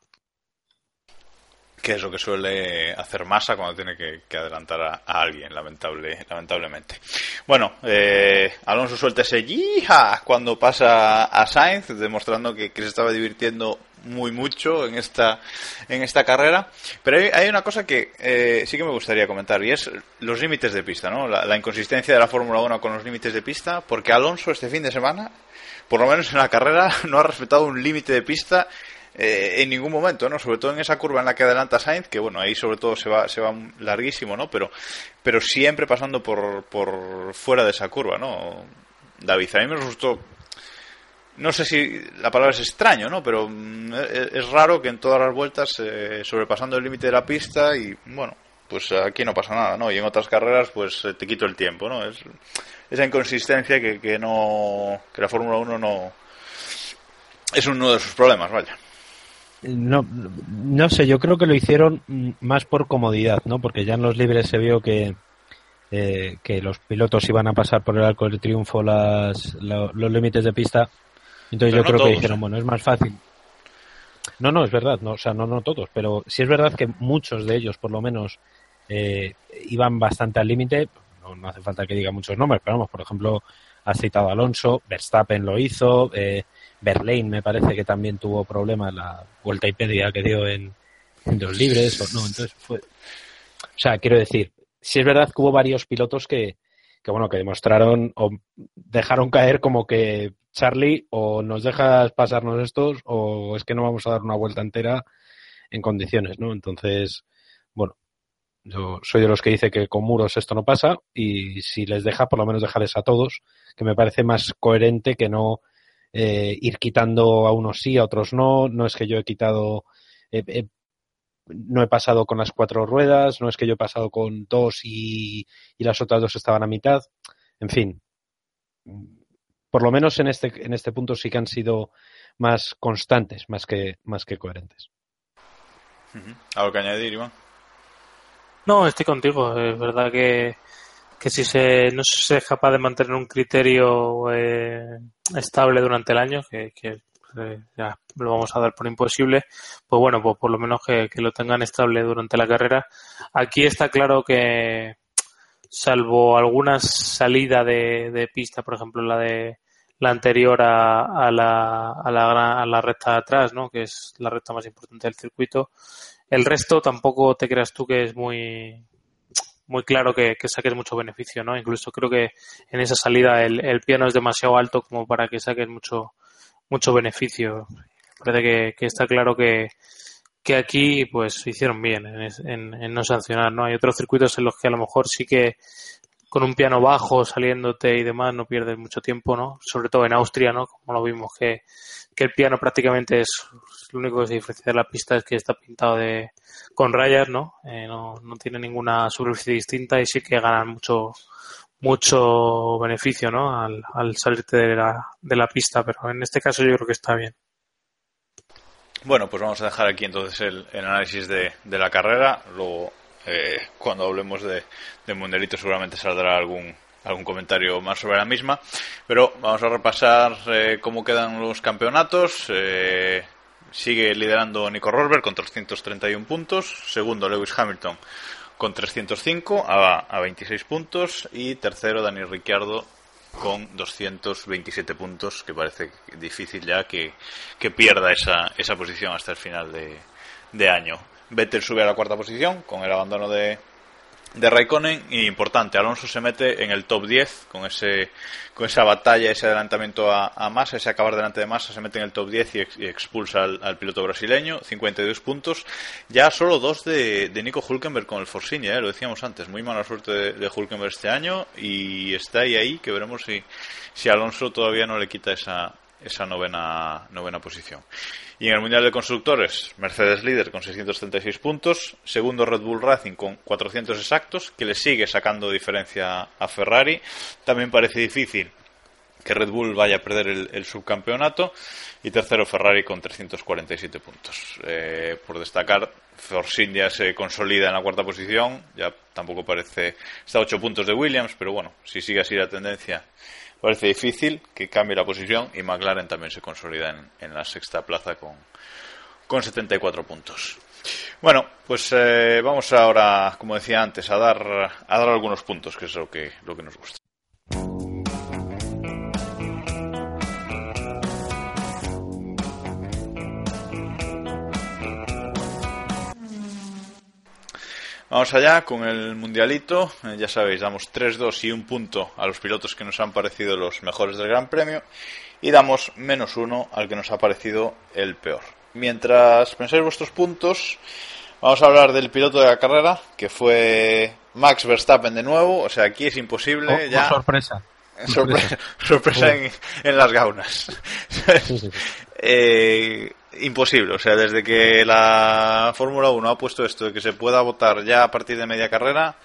que es lo que suele hacer Massa cuando tiene que, que adelantar a, alguien, lamentable, lamentablemente. Bueno, eh, Alonso suelta ese yija cuando pasa a Sainz, demostrando que, que, se estaba divirtiendo muy mucho en esta, en esta carrera. Pero hay, una cosa que eh, sí que me gustaría comentar y es los límites de pista, ¿no? La, la inconsistencia de la Fórmula 1 con los límites de pista, porque Alonso este fin de semana, por lo menos en la carrera, no ha respetado un límite de pista eh, en ningún momento, ¿no? Sobre todo en esa curva en la que adelanta Sainz, que bueno, ahí sobre todo se va, se va larguísimo, ¿no? Pero, pero siempre pasando por, por fuera de esa curva, ¿no? David, a mí me resultó, no sé si la palabra es extraño, ¿no? Pero es, es raro que en todas las vueltas, eh, sobrepasando el límite de la pista y, bueno, pues aquí no pasa nada, ¿no? Y en otras carreras, pues eh, te quito el tiempo, ¿no? Es esa inconsistencia que, que no, que la Fórmula 1 no, es uno de sus problemas, vaya. No, no sé, yo creo que lo hicieron más por comodidad, ¿no? Porque ya en los libres se vio que, eh, que los pilotos iban a pasar por el arco del triunfo las, la, los límites de pista. Entonces pero yo no creo todos, que dijeron, bueno, es más fácil. No, no, es verdad, no, o sea, no, no todos, pero sí es verdad que muchos de ellos, por lo menos, eh, iban bastante al límite. No, no, hace falta que diga muchos nombres, pero vamos, por ejemplo, ha citado Alonso, Verstappen lo hizo, eh, Berlín me parece que también tuvo problemas la vuelta y media que dio en, en los libres, o no, entonces fue. O sea, quiero decir, si es verdad que hubo varios pilotos que, que bueno, que demostraron o dejaron caer como que Charlie, o nos dejas pasarnos estos, o es que no vamos a dar una vuelta entera en condiciones, ¿no? Entonces, bueno, yo soy de los que dice que con muros esto no pasa y si les deja, por lo menos dejarles a todos, que me parece más coherente que no eh, ir quitando a unos sí, a otros no. No es que yo he quitado, no he pasado con las cuatro ruedas, no es que yo he pasado con dos y las otras dos estaban a mitad. En fin, por lo menos en este, en este punto sí que han sido más constantes, más que, más que coherentes. ¿Algo que añadir, Iván? No, estoy contigo. Es verdad que, que si se, no se es capaz de mantener un criterio eh, estable durante el año, que, que eh, ya lo vamos a dar por imposible, pues bueno, pues por lo menos que, lo tengan estable durante la carrera. Aquí está claro que, salvo alguna salida de, de pista, por ejemplo la de la anterior a, a, la, a, la, a la recta de atrás, ¿no? que es la recta más importante del circuito, el resto tampoco te creas tú que es muy muy claro que, saques mucho beneficio, ¿no? Incluso creo que en esa salida el, el piano es demasiado alto como para que saques mucho mucho beneficio. Parece que, está claro que, que aquí pues hicieron bien en, en, no sancionar, ¿no? Hay otros circuitos en los que a lo mejor sí que con un piano bajo saliéndote y demás no pierdes mucho tiempo, ¿no? Sobre todo en Austria, ¿no? Como lo vimos que, que el piano prácticamente es lo único que se diferencia de la pista es que está pintado de con rayas, ¿no? Eh, no, no tiene ninguna superficie distinta y sí que ganan mucho mucho beneficio, ¿no? Al, al salirte de la, de la pista, pero en este caso yo creo que está bien. Bueno, pues vamos a dejar aquí entonces el, análisis de, la carrera. Luego eh, cuando hablemos de, de Mundialito seguramente saldrá algún algún comentario más sobre la misma. Pero vamos a repasar eh, cómo quedan los campeonatos. Eh, sigue liderando Nico Rosberg con 331 puntos. Segundo Lewis Hamilton con 305 a, a 26 puntos. Y tercero Daniel Ricciardo con 227 puntos, que parece difícil ya que, que pierda esa, esa posición hasta el final de, de año. Vettel sube a la cuarta posición con el abandono de, de Raikkonen y importante, Alonso se mete en el top 10 con ese con esa batalla, ese adelantamiento a, a ese acabar delante de Massa se mete en el top 10 y, expulsa al, piloto brasileño, 52 puntos, ya solo dos de, de Nico Hulkenberg con el Force India, ¿eh? lo decíamos antes, muy mala suerte de, de, Hulkenberg este año y está ahí ahí que veremos si, si Alonso todavía no le quita esa, esa novena, novena posición. Y en el Mundial de Constructores, Mercedes líder con 636 puntos, segundo Red Bull Racing con 400 exactos, que le sigue sacando diferencia a Ferrari. También parece difícil que Red Bull vaya a perder el, subcampeonato y tercero Ferrari con 347 puntos. Eh, por destacar, Force India se consolida en la cuarta posición, ya tampoco parece, está a 8 puntos de Williams, pero bueno, si sigue así la tendencia parece difícil que cambie la posición y McLaren también se consolida en, en la sexta plaza con, con 74 puntos. Bueno, pues eh, vamos ahora, como decía antes, a dar, a dar algunos puntos, que es lo que, lo que nos gusta. Vamos allá con el mundialito. Eh, ya sabéis, damos 3-2 y un punto a los pilotos que nos han parecido los mejores del Gran Premio y damos menos uno al que nos ha parecido el peor. Mientras pensáis vuestros puntos, vamos a hablar del piloto de la carrera, que fue Max Verstappen de nuevo. O sea, aquí es imposible. Oh, ya... sorpresa. Sorpresa, sorpresa en, en, las gaunas. eh, imposible. O sea, desde que la Fórmula 1 ha puesto esto de que se pueda votar ya a partir de media carrera,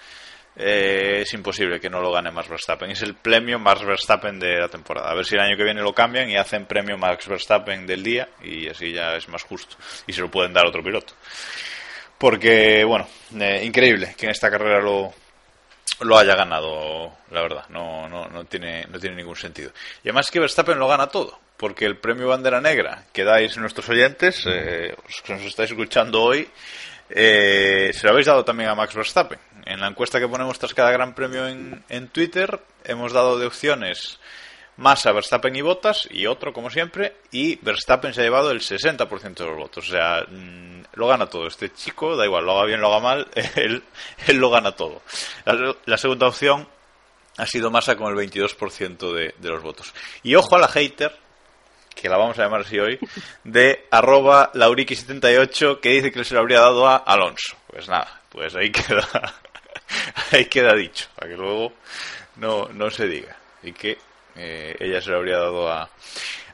eh, es imposible que no lo gane Max Verstappen. Es el premio Max Verstappen de la temporada. A ver si el año que viene lo cambian y hacen premio Max Verstappen del día y así ya es más justo. Y se lo pueden dar a otro piloto. Porque, bueno, eh, increíble que en esta carrera lo, lo haya ganado, la verdad. No, no, no, tiene, no tiene ningún sentido. Y además que Verstappen lo gana todo porque el premio Bandera Negra que dais nuestros oyentes, eh, que nos estáis escuchando hoy, eh, se lo habéis dado también a Max Verstappen. En la encuesta que ponemos tras cada gran premio en, en Twitter, hemos dado de opciones más a Verstappen y Bottas y otro, como siempre, y Verstappen se ha llevado el 60% de los votos. O sea, mmm, lo gana todo. Este chico, da igual, lo haga bien, lo haga mal, él, lo gana todo. La, la segunda opción ha sido Massa con el 22% de, de los votos. Y ojo a la hater, que la vamos a llamar así hoy, de arroba lauriki78 que dice que se lo habría dado a Alonso. Pues nada, pues ahí queda, ahí queda dicho, para que luego no, no se diga. Y que eh, ella se lo habría dado a,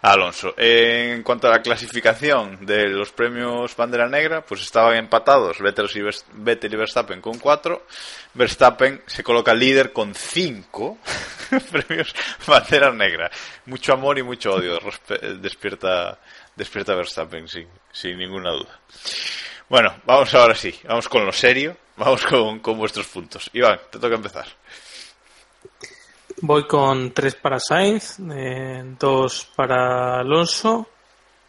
Alonso. En cuanto a la clasificación de los premios Bandera Negra, pues estaban empatados Vettel y, Verstappen con 4. Verstappen se coloca líder con 5 premios Bandera Negra. Mucho amor y mucho odio despierta, despierta Verstappen, sin, sin ninguna duda. Bueno, vamos ahora sí, vamos con lo serio, vamos con, con vuestros puntos. Iván, te toca empezar. Voy con tres para Sainz, eh, dos para Alonso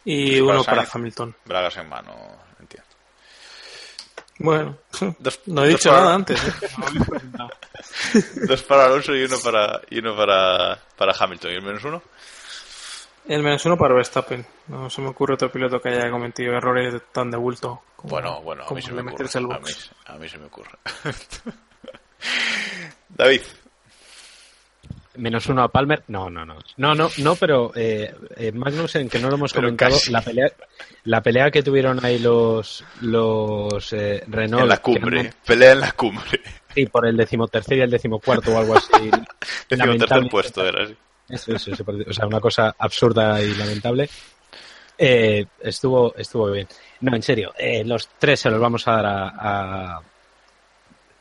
y para uno para Sainz. Hamilton. Bragas en mano, entiendo. Bueno, Dos- no he dos dicho para- nada antes. ¿eh? Dos para Alonso y uno para y uno para, para Hamilton. ¿Y el menos uno? El menos uno para Verstappen. No se me ocurre otro piloto que haya cometido errores tan de bulto. Como, Bueno, bueno, a como mí se el me de ocurre. A mí, a mí se me ocurre. David, Menos uno a Palmer. No, no, no. No, no, no, pero eh, eh, Magnussen, que no lo hemos Pero comentado, casi. la pelea, la pelea que tuvieron ahí los, los eh, Renault. en la cumbre, eran- pelea en la cumbre. Sí, por el decimotercer y el decimocuarto o algo así. Décimo tercer Lamentable. puesto era así. Eso, eso, eso, o sea, una cosa absurda y lamentable. Eh, estuvo, estuvo bien. No, en serio, eh, los tres se los vamos a dar a, a-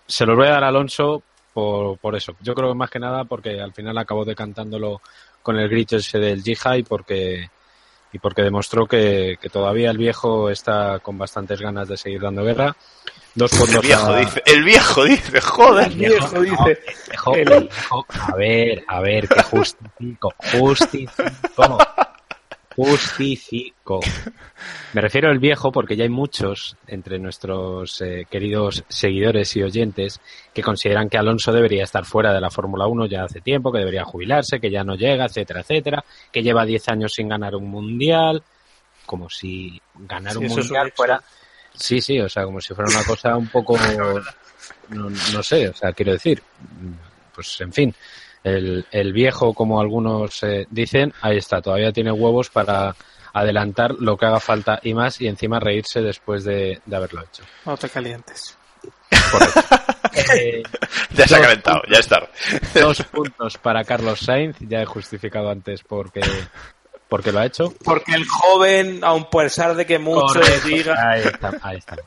Se los voy a dar a Alonso por, por eso. Yo creo que más que nada porque al final acabó decantándolo con el grito ese del Jihad y porque, y porque demostró que, que todavía el viejo está con bastantes ganas de seguir dando guerra. Dos El puntos viejo a- dice, el viejo dice, joder. viejo dice. Viejo, El- viejo, a ver, a ver, que justifico, justifico, justifico. Me refiero al viejo porque ya hay muchos entre nuestros eh, queridos seguidores y oyentes que consideran que Alonso debería estar fuera de la Fórmula 1 ya hace tiempo, que debería jubilarse, que ya no llega, etcétera, etcétera, que lleva 10 años sin ganar un mundial, como si ganar Sí, un mundial fuera... Sí, sí, o sea, como si fuera una cosa un poco no, no sé, o sea, quiero decir, pues en fin, el, el viejo, como algunos eh, dicen, ahí está, todavía tiene huevos para adelantar lo que haga falta y más y encima reírse después de, de haberlo hecho. No te calientes. Eh, Ya se ha calentado, ya es tarde. dos puntos para Carlos Sainz, ya he justificado antes porque, porque lo ha hecho. Porque el joven, aun pesar de que digan, Ahí, está- ahí estamos.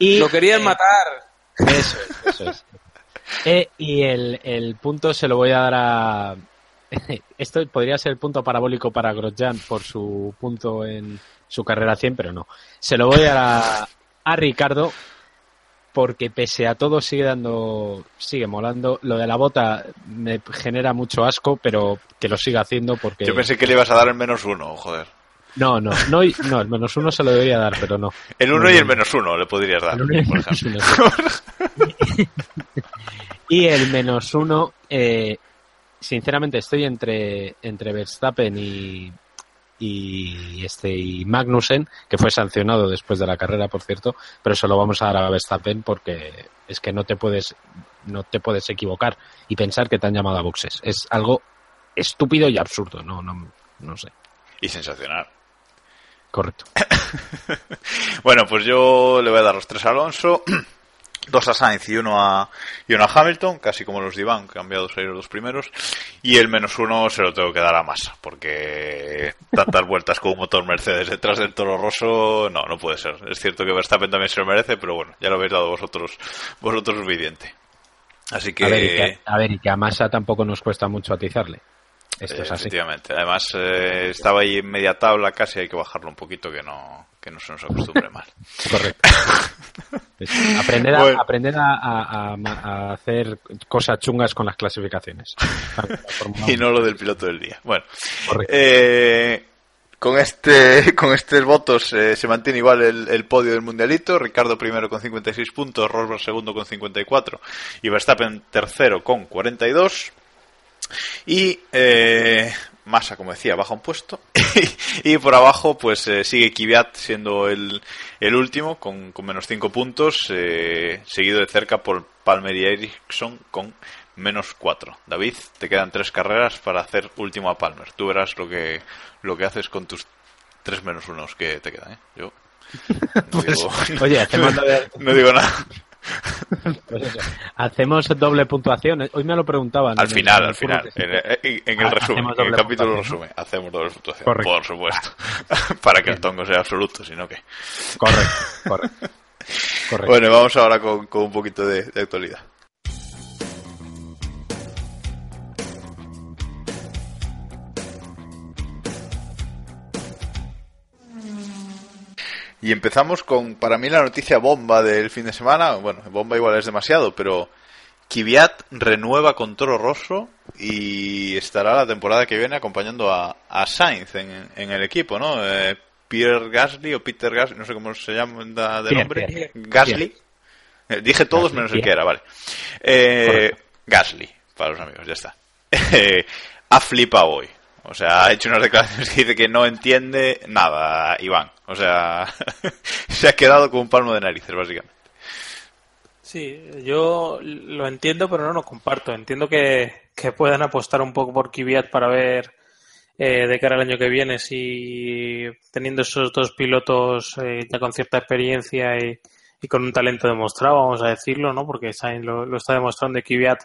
Y, lo querían eh, matar. Eso es, eso es. Eh, y el, el punto se lo voy a dar a. Esto podría ser el punto parabólico para Grosjean por su punto en su carrera 100, pero no. Se lo voy a dar a, a Ricardo porque pese a todo sigue dando, sigue molando. Lo de la bota me genera mucho asco, pero que lo siga haciendo porque. Yo pensé que le ibas a dar el menos uno, joder. No, no, no, no, el menos uno se lo debería dar, pero no. El uno y el menos uno le podrías dar, El uno y el por menos ejemplo. uno, sí. y el menos uno, eh, sinceramente estoy entre, entre Verstappen y, y este y Magnussen, que fue sancionado después de la carrera, por cierto, pero se lo vamos a dar a Verstappen porque es que no te puedes no te puedes equivocar y pensar que te han llamado a boxes. Es algo estúpido y absurdo, no no no sé. Y sensacional. Correcto. Bueno, pues yo le voy a dar los tres a Alonso, dos a Sainz y uno a, y uno a Hamilton, casi como los de Iván, cambiados ahí los dos primeros. Y el menos uno se lo tengo que dar a Massa, porque tantas vueltas con un motor Mercedes detrás del Toro Rosso, no, no puede ser. Es cierto que Verstappen también se lo merece, pero bueno, ya lo habéis dado vosotros, vosotros suficiente. Así que... A ver, y que, a ver, y que a Massa tampoco nos cuesta mucho atizarle. Esto es así. Efectivamente. Además, eh, estaba ahí en media tabla, casi hay que bajarlo un poquito, que no, que no se nos acostumbre mal. Correcto. Aprender a, Bueno. aprender a, a- a- a hacer cosas chungas con las clasificaciones. Y 1. no lo del piloto del día. Bueno, eh, con este con estos votos eh, se mantiene igual el, el podio del mundialito. Ricardo primero con 56 puntos, Rosberg segundo con 54 y Verstappen tercero con 42. Y eh, Massa, como decía, baja un puesto. y por abajo, pues eh, sigue Kvyat siendo el, el último con, con menos 5 puntos, eh, seguido de cerca por Palmer y Ericsson con menos 4. David, te quedan tres carreras para hacer último a Palmer. Tú verás lo que, lo que haces con tus tres menos unos que te quedan. ¿eh? Yo no digo, Oye, hacemos, doble, no digo nada. Pues hacemos doble puntuación. Hoy me lo preguntaban. Al el- final, al final. En, en- en el Ah, resumen, en el capítulo resumen, hacemos doble puntuación. Correcto. Por supuesto. para que el tongo sea absoluto, sino que. Correcto, correcto. correcto. Bueno, vamos ahora con, con un poquito de, de actualidad. Y empezamos con, para mí, la noticia bomba del fin de semana. Bueno, bomba igual es demasiado, pero Kvyat renueva con Toro Rosso y estará la temporada que viene acompañando a, a Sainz en, en el equipo, ¿no? Eh, Pierre Gasly o Peter Gasly, no sé cómo se llama de Pierre, nombre. Pierre. Gasly. Eh, Dije todos Gasly, menos el que era, vale. Eh. Gasly, para los amigos, ya está. Ha flipado hoy. O sea, ha hecho unas declaraciones que dice que no entiende nada, Iván. O sea, se ha quedado con un palmo de narices, básicamente. Sí, yo lo entiendo, pero no lo comparto. Entiendo que, que puedan apostar un poco por Kvyat para ver eh, de cara al año que viene si teniendo esos dos pilotos eh, ya con cierta experiencia y, y con un talento demostrado, vamos a decirlo, ¿no? Porque Sainz lo, está demostrando y Kvyat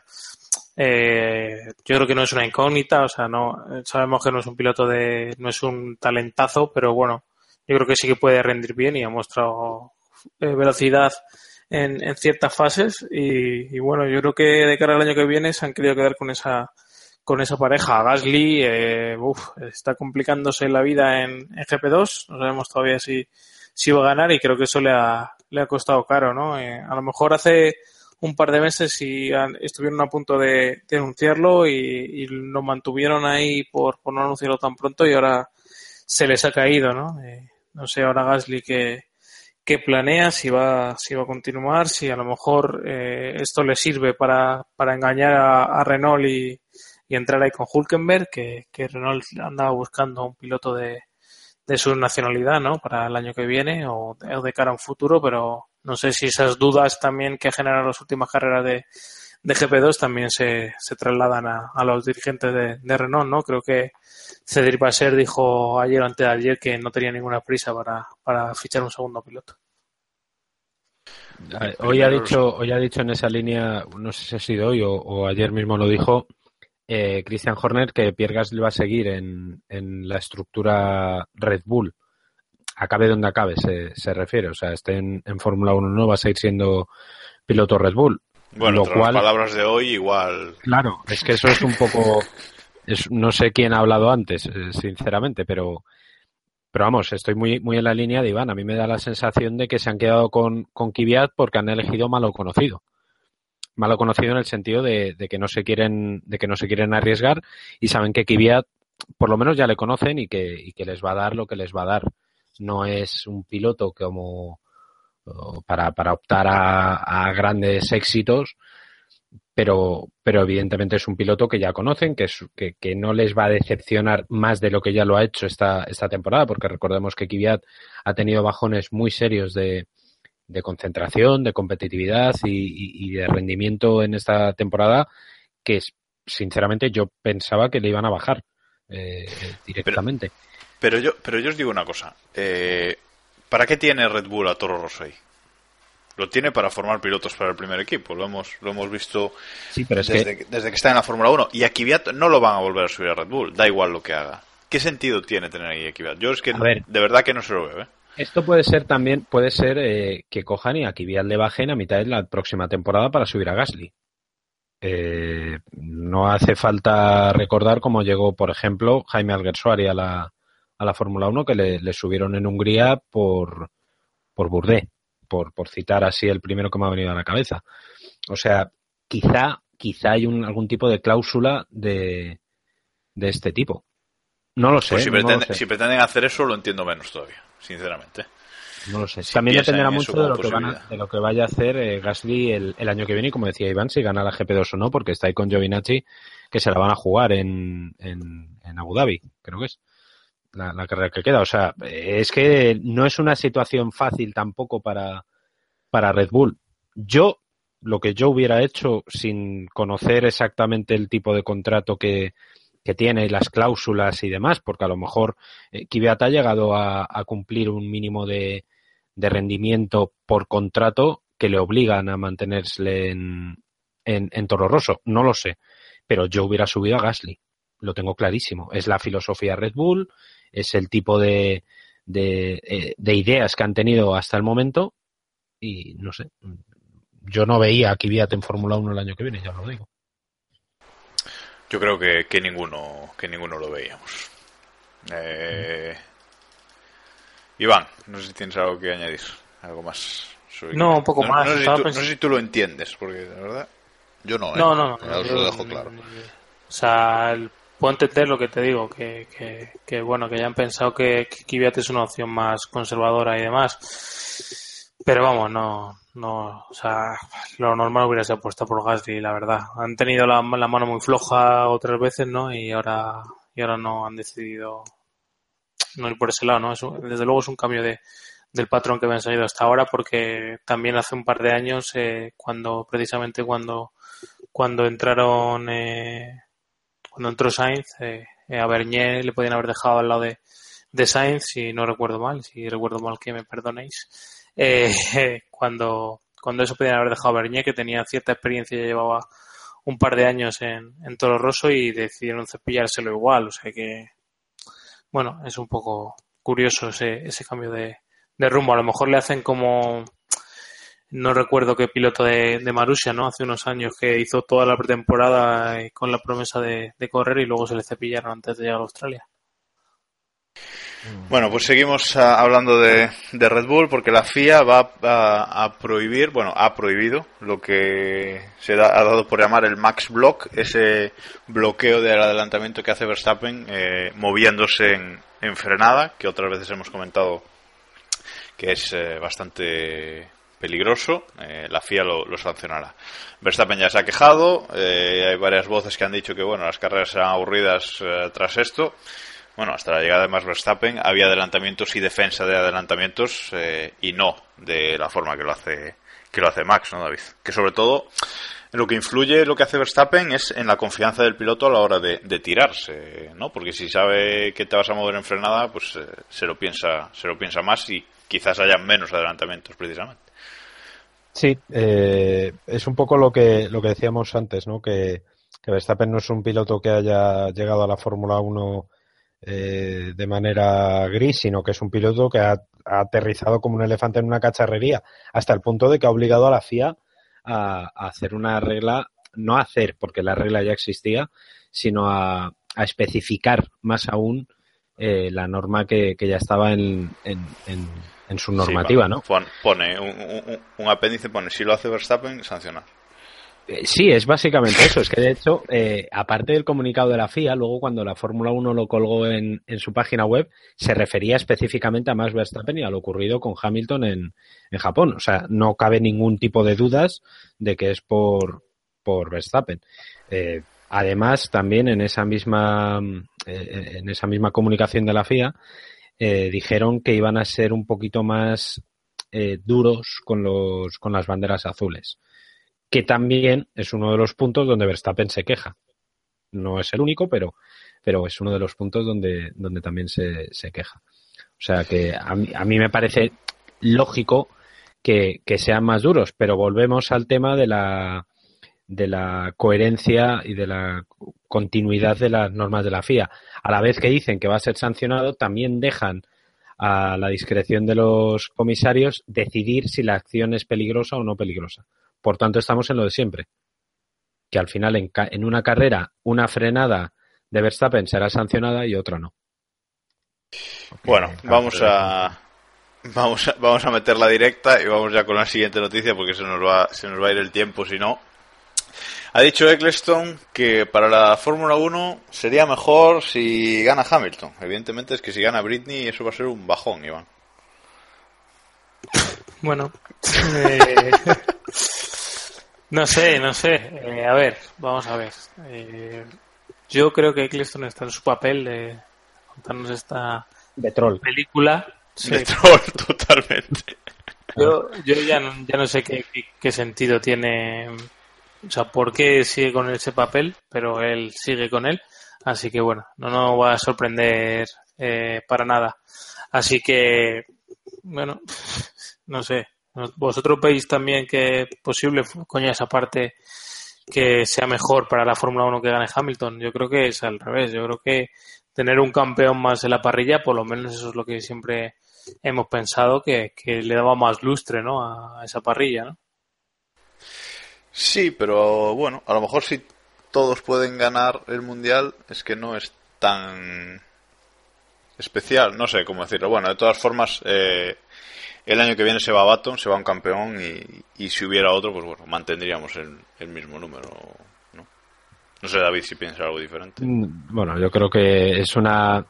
eh, yo creo que no es una incógnita, o sea, no sabemos que no es un piloto de, no es un talentazo, pero bueno, yo creo que sí que puede rendir bien y ha mostrado eh, velocidad en, en ciertas fases y, y bueno, yo creo que de cara al año que viene se han querido quedar con esa con esa pareja. Gasly eh, uf, está complicándose la vida en, en GP2, no sabemos todavía si, si va a ganar y creo que eso le ha, le ha costado caro, ¿no? Eh, a lo mejor hace un par de meses y han- estuvieron a punto de, de anunciarlo y, lo mantuvieron ahí por, por no anunciarlo tan pronto y ahora se les ha caído, ¿no? Eh, no sé ahora Gasly que, qué planea, si va, si va a continuar, si a lo mejor eh, esto le sirve para, para engañar a, a Renault y, y entrar ahí con Hulkenberg, que, que Renault andaba buscando un piloto de, de su nacionalidad, ¿no? Para el año que viene o de, o de cara a un futuro, pero no sé si esas dudas también que generan las últimas carreras de, de GP2 también se, se trasladan a, a los dirigentes de, de Renault, ¿no? Creo que Cedric Passer dijo ayer o antes de ayer que no tenía ninguna prisa para, para fichar un segundo piloto. Hoy ha dicho, hoy ha dicho en esa línea, no sé si ha sido hoy o, o ayer mismo lo dijo, eh, Christian Horner que Pierre Gasly va a seguir en, en la estructura Red Bull. Acabe donde acabe, se, se refiere. O sea, esté en, en Fórmula 1 no va a seguir siendo piloto Red Bull. Bueno, Lo tras cual- las palabras de hoy, igual. Claro, es que eso es un poco. es- no sé quién ha hablado antes, eh, sinceramente, pero. Pero vamos, estoy muy, muy en la línea de Iván. A mí me da la sensación de que se han quedado con, con Kvyat porque han elegido malo conocido. Malo conocido en el sentido de, de que no se quieren, de que no se quieren arriesgar y saben que Kvyat, por lo menos ya le conocen y que, y que les va a dar lo que les va a dar. No es un piloto como para, para optar a, a grandes éxitos, pero, pero evidentemente es un piloto que ya conocen, que, es, que, que no les va a decepcionar más de lo que ya lo ha hecho esta, esta temporada, porque recordemos que Kvyat ha tenido bajones muy serios de, de concentración, de competitividad y, y- y de rendimiento en esta temporada, que sinceramente yo pensaba que le iban a bajar eh, directamente. Pero yo, pero yo os digo una cosa. Eh, ¿Para qué tiene Red Bull a Toro Rosso ahí? Lo tiene para formar pilotos para el primer equipo. Lo hemos, lo hemos visto sí, pero es desde, que que... desde que está en la Fórmula 1. Y a Kvyat no lo van a volver a subir a Red Bull. Da igual lo que haga. ¿Qué sentido tiene tener ahí a Kvyat? Yo es que ver. de verdad que no se lo veo. ¿eh? Esto puede ser también, puede ser eh, que cojan y a Kvyat le bajen a mitad de la próxima temporada para subir a Gasly. Eh, no hace falta recordar cómo llegó, por ejemplo, Jaime Alguersuari a la, a la Fórmula 1, que le, le subieron en Hungría por, por Burdé, por, por citar así el primero que me ha venido a la cabeza. O sea, quizá, quizá hay un, algún tipo de cláusula de, de este tipo. No lo sé. Pues si, no lo pretende- sé. si pretenden hacer eso, lo entiendo menos todavía, sinceramente. No lo sé. Si También dependerá en mucho de lo, que van a- de lo que vaya a hacer eh, Gasly el, el año que viene y como decía Iván, si gana la GP2 o no, porque está ahí con Giovinazzi, que se la van a jugar en, en, en Abu Dhabi, creo que es la, carrera que queda. O sea, es que no es una situación fácil tampoco para, para Red Bull. Yo, lo que yo hubiera hecho sin conocer exactamente el tipo de contrato que, que tiene y las cláusulas y demás, porque a lo mejor eh, ha llegado a, cumplir un mínimo de, de rendimiento por contrato que le obligan a mantenerse en, en, en Toro Rosso. No lo sé, pero yo hubiera subido a Gasly. Lo tengo clarísimo. Es la filosofía Red Bull, es el tipo de, de, eh, de ideas que han tenido hasta el momento y no sé. Yo no veía a Kvyat en Fórmula 1 el año que viene, ya lo digo. Yo creo que, que ninguno que ninguno lo veíamos. Eh... Iván, no sé si tienes algo que añadir, algo más. Sobre... No, un poco no, más. No sé, si tú, no sé, si tú, lo entiendes, porque de verdad yo no. ¿eh? No, no, no. Os lo dejo claro. O sea, el, puedo entender lo que te digo, que, que, bueno, que ya han pensado que, que es una opción más conservadora y demás. Pero vamos, no, no, o sea, lo normal hubiera sido apuesta por Gasly, la verdad. Han tenido la, mano muy floja otras veces, ¿no? Y ahora, y ahora no han decidido no ir por ese lado, ¿no? Es un, desde luego es un cambio de, del patrón que habían salido hasta ahora, porque también hace un par de años, eh, cuando, precisamente cuando, cuando entraron, eh, cuando entró Sainz, eh, a Bernier le podían haber dejado al lado de, Sainz, si no recuerdo mal, si recuerdo mal que me perdonéis eh, cuando, cuando eso podían haber dejado a Bernier, que tenía cierta experiencia y llevaba un par de años en, en Toro Rosso y decidieron cepillárselo igual. O sea que, bueno, es un poco curioso ese, ese cambio de, de rumbo. A lo mejor le hacen como, no recuerdo qué piloto de, de Marussia, ¿no? Hace unos años que hizo toda la pretemporada con la promesa de, correr y luego se le cepillaron antes de llegar a Australia. Bueno, pues seguimos uh, hablando de, de, Red Bull porque la FIA va a, a, prohibir, bueno, ha prohibido lo que se ha dado por llamar el Max Block, ese bloqueo del adelantamiento que hace Verstappen eh, moviéndose en, en, frenada, que otras veces hemos comentado que es eh, bastante peligroso, eh, la FIA lo, sancionará. Verstappen ya se ha quejado, eh, hay varias voces que han dicho que bueno, las carreras serán aburridas eh, tras esto bueno, hasta la llegada de Max Verstappen había adelantamientos y defensa de adelantamientos eh, y no de la forma que lo hace que lo hace Max, ¿no, David? Que sobre todo lo que influye lo que hace Verstappen es en la confianza del piloto a la hora de, de tirarse, ¿no? Porque si sabe que te vas a mover en frenada, pues eh, se lo piensa se lo piensa más y quizás haya menos adelantamientos precisamente. Sí, eh, es un poco lo que lo que decíamos antes, ¿no? Que, que Verstappen no es un piloto que haya llegado a la Fórmula 1 eh, de manera gris, sino que es un piloto que ha, aterrizado como un elefante en una cacharrería, hasta el punto de que ha obligado a la FIA a, hacer una regla, no a hacer, porque la regla ya existía, sino a, a especificar más aún eh, la norma que, que, ya estaba en, en su normativa, sí, ¿no? Pone un, un, un, apéndice, pone si lo hace Verstappen, sancionar. Sí, es básicamente eso. Es que de hecho, eh, aparte del comunicado de la FIA, luego cuando la Fórmula 1 lo colgó en, en, su página web, se refería específicamente a Max Verstappen y a lo ocurrido con Hamilton en, en Japón. O sea, no cabe ningún tipo de dudas de que es por, por Verstappen. Eh, además, también en esa misma, eh, en esa misma comunicación de la FIA, eh, dijeron que iban a ser un poquito más eh, duros con los, con las banderas azules que también es uno de los puntos donde Verstappen se queja. No es el único, pero, pero es uno de los puntos donde, donde también se, se queja. O sea que a mí, a mí me parece lógico que, que, sean más duros, pero volvemos al tema de la, de la coherencia y de la continuidad de las normas de la FIA. A la vez que dicen que va a ser sancionado, también dejan a la discreción de los comisarios decidir si la acción es peligrosa o no peligrosa. Por tanto, estamos en lo de siempre. Que al final, en, en una carrera, una frenada de Verstappen será sancionada y otra no. Bueno, vamos a, vamos a, vamos a meter la directa y vamos ya con la siguiente noticia porque se nos va, se nos va a ir el tiempo si no. Ha dicho Eccleston que para la Fórmula 1 sería mejor si gana Hamilton. Evidentemente es que si gana Britney eso va a ser un bajón, Iván. Bueno, eh, no sé, no sé. Eh, a ver, vamos a ver. Eh, yo creo que Eccleston está en su papel de contarnos esta de troll. película. Sí. De troll, totalmente. Yo, yo ya, no, ya no sé qué, qué, qué sentido tiene, o sea, por qué sigue con ese papel, pero él sigue con él. Así que bueno, no nos va a sorprender eh, para nada. Así que, bueno, no sé. ¿Vosotros veis también que es posible, coño, esa parte que sea mejor para la Fórmula 1 que gane Hamilton? Yo creo que es al revés. Yo creo que tener un campeón más en la parrilla, por lo menos eso es lo que siempre hemos pensado, que, que le daba más lustre ¿no? a esa parrilla. ¿no? Sí, pero bueno, a lo mejor si todos pueden ganar el mundial es que no es tan especial, no sé cómo decirlo. Bueno, de todas formas, eh, el año que viene se va Baton, se va un campeón y, y si hubiera otro, pues bueno, mantendríamos el, el mismo número. ¿no? no sé, David, si piensa algo diferente. Mm, Bueno, yo creo que es una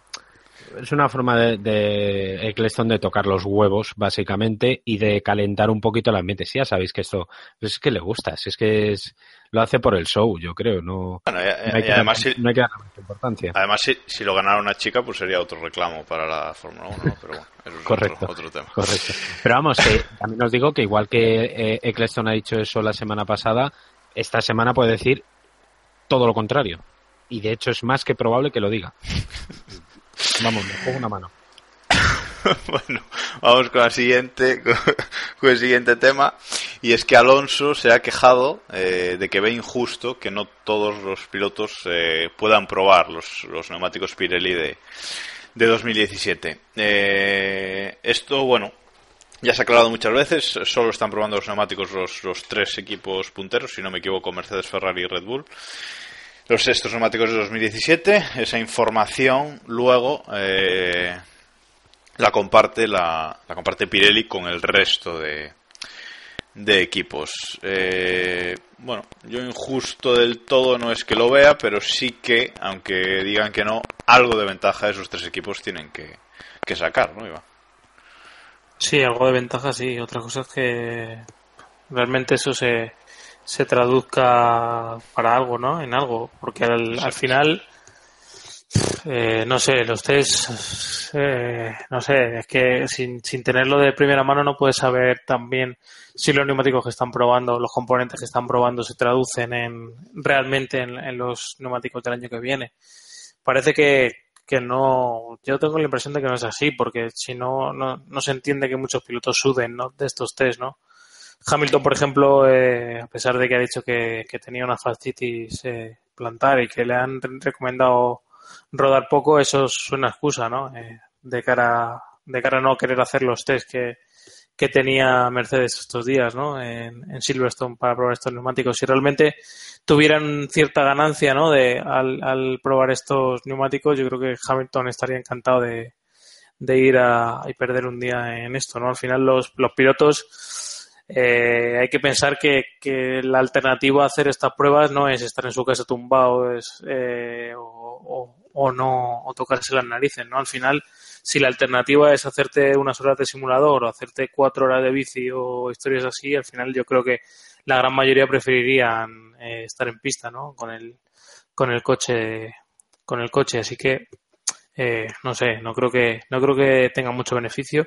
es una forma de, de Eccleston de tocar los huevos, básicamente, y de calentar un poquito el ambiente. Sí, ya sabéis que esto pues es que le gusta, si es que es, lo hace por el show, yo creo. No, Bueno, y, no hay que además, si, no hay que darle mucha importancia. además si, si lo ganara una chica, pues sería otro reclamo para la Fórmula 1, ¿no? Pero bueno, eso es Correcto. Otro, otro tema. Correcto. Pero vamos, que también os digo que igual que eh, Eccleston ha dicho eso la semana pasada, esta semana puede decir todo lo contrario. Y de hecho es más que probable que lo diga. Vamos, me juego una mano. bueno, vamos con, la siguiente, con el siguiente tema. Y es que Alonso se ha quejado eh, de que ve injusto que no todos los pilotos eh, puedan probar los, los neumáticos Pirelli de, de 2017. Eh, esto, bueno, ya se ha aclarado muchas veces. Solo están probando los neumáticos los, los tres equipos punteros, si no me equivoco, Mercedes, Ferrari y Red Bull los estos neumáticos de 2017. Esa información luego eh, la comparte la, la comparte Pirelli con el resto de, de equipos. Eh, bueno, yo injusto del todo no es que lo vea, pero sí que, aunque digan que no, algo de ventaja esos tres equipos tienen que, que sacar, ¿no, Iván? Sí, algo de ventaja sí. Otra cosa es que realmente eso se, se traduzca para algo, ¿no? En algo. Porque al, al final, eh, no sé, los test, eh, no sé, es que sin, sin tenerlo de primera mano no puedes saber también si los neumáticos que están probando, los componentes que están probando se traducen en realmente en, en los neumáticos del año que viene. Parece que, que no, yo tengo la impresión de que no es así, porque si no, no, no se entiende que muchos pilotos suden, ¿no? De estos test, ¿no? Hamilton, por ejemplo, eh, a pesar de que ha dicho que, tenía una fascitis eh, plantar y que le han re- recomendado rodar poco, eso es una excusa, ¿no? Eh, de cara de cara a no querer hacer los test que, tenía Mercedes estos días, ¿no? En, en Silverstone para probar estos neumáticos. Si realmente tuvieran cierta ganancia, ¿no? De al, al probar estos neumáticos, yo creo que Hamilton estaría encantado de, de ir a y perder un día en esto, ¿no? Al final los, los pilotos eh, hay que pensar que, que la alternativa a hacer estas pruebas no es estar en su casa tumbado es, eh, o, o- no o tocarse las narices, ¿no? Al final, si la alternativa es hacerte unas horas de simulador o hacerte cuatro horas de bici o historias así, al final yo creo que la gran mayoría preferirían eh, estar en pista, ¿no? Con el con el coche con el coche, así que eh, no sé, no creo que no creo que tenga mucho beneficio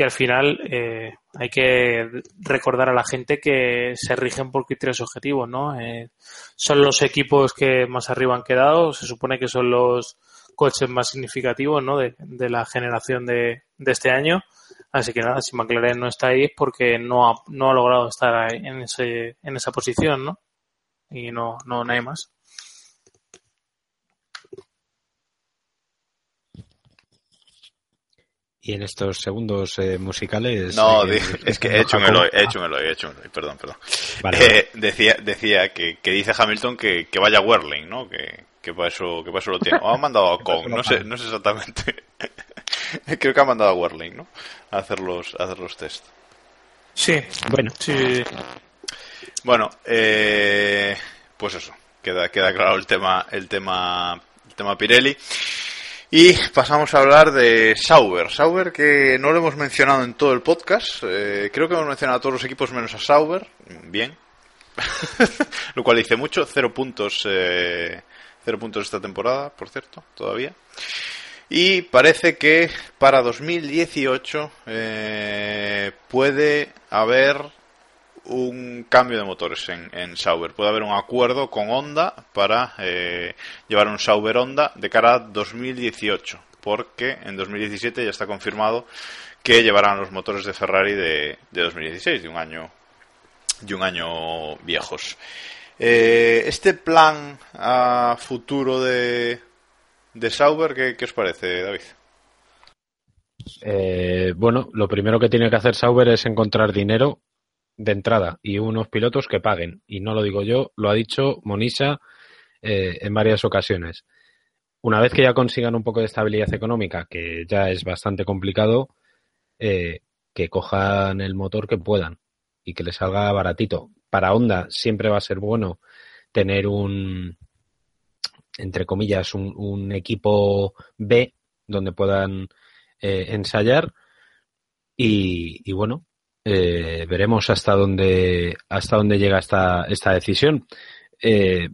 y al final eh, hay que recordar a la gente que se rigen por criterios objetivos, ¿no? Eh, son los equipos que más arriba han quedado, se supone que son los coches más significativos, ¿no? De, la generación de, este año. Así que nada, si McLaren no está ahí es porque no ha, no ha logrado estar en, ese, en esa posición, ¿no? Y no, no, no hay más. Y en estos segundos eh, musicales. No, eh, es que he hecho un Jacob- Eloy, he hecho un Eloy, he hecho un Eloy, perdón, perdón. Vale, Eh, decía decía que, que dice Hamilton que, que vaya a Werling, ¿no? Que, que para eso que para eso lo tiene. O ha mandado a Kong, no sé, no sé exactamente. Creo que ha mandado a Werling, ¿no? A hacer los, a hacer los test. Sí, Bueno, sí. Bueno, eh, pues eso, queda, queda claro el tema, el tema, el tema Pirelli. Y pasamos a hablar de Sauber. Sauber que no lo hemos mencionado en todo el podcast. eh, creo que hemos mencionado a todos los equipos menos a Sauber. Bien. lo cual dice mucho. Cero puntos, eh, cero puntos esta temporada, por cierto, todavía. Y parece que para 2018 eh, puede haber un cambio de motores en, en, Sauber. Puede haber un acuerdo con Honda para eh, llevar un Sauber Honda de cara a 2018, porque en 2017 ya está confirmado que llevarán los motores de Ferrari de, de 2016, de un año, de un año viejos. Eh, este plan a futuro de, de Sauber, ¿qué, qué os parece, David? Eh, bueno, lo primero que tiene que hacer Sauber es encontrar dinero de entrada y unos pilotos que paguen. Y no lo digo yo, lo ha dicho Monisa eh, en varias ocasiones. Una vez que ya consigan un poco de estabilidad económica, que ya es bastante complicado, eh, que cojan el motor que puedan y que les salga baratito. Para Honda siempre va a ser bueno tener un, entre comillas, un, un equipo B donde puedan eh, ensayar. Y, y bueno, eh, veremos hasta dónde hasta dónde llega esta, esta decisión. Eh,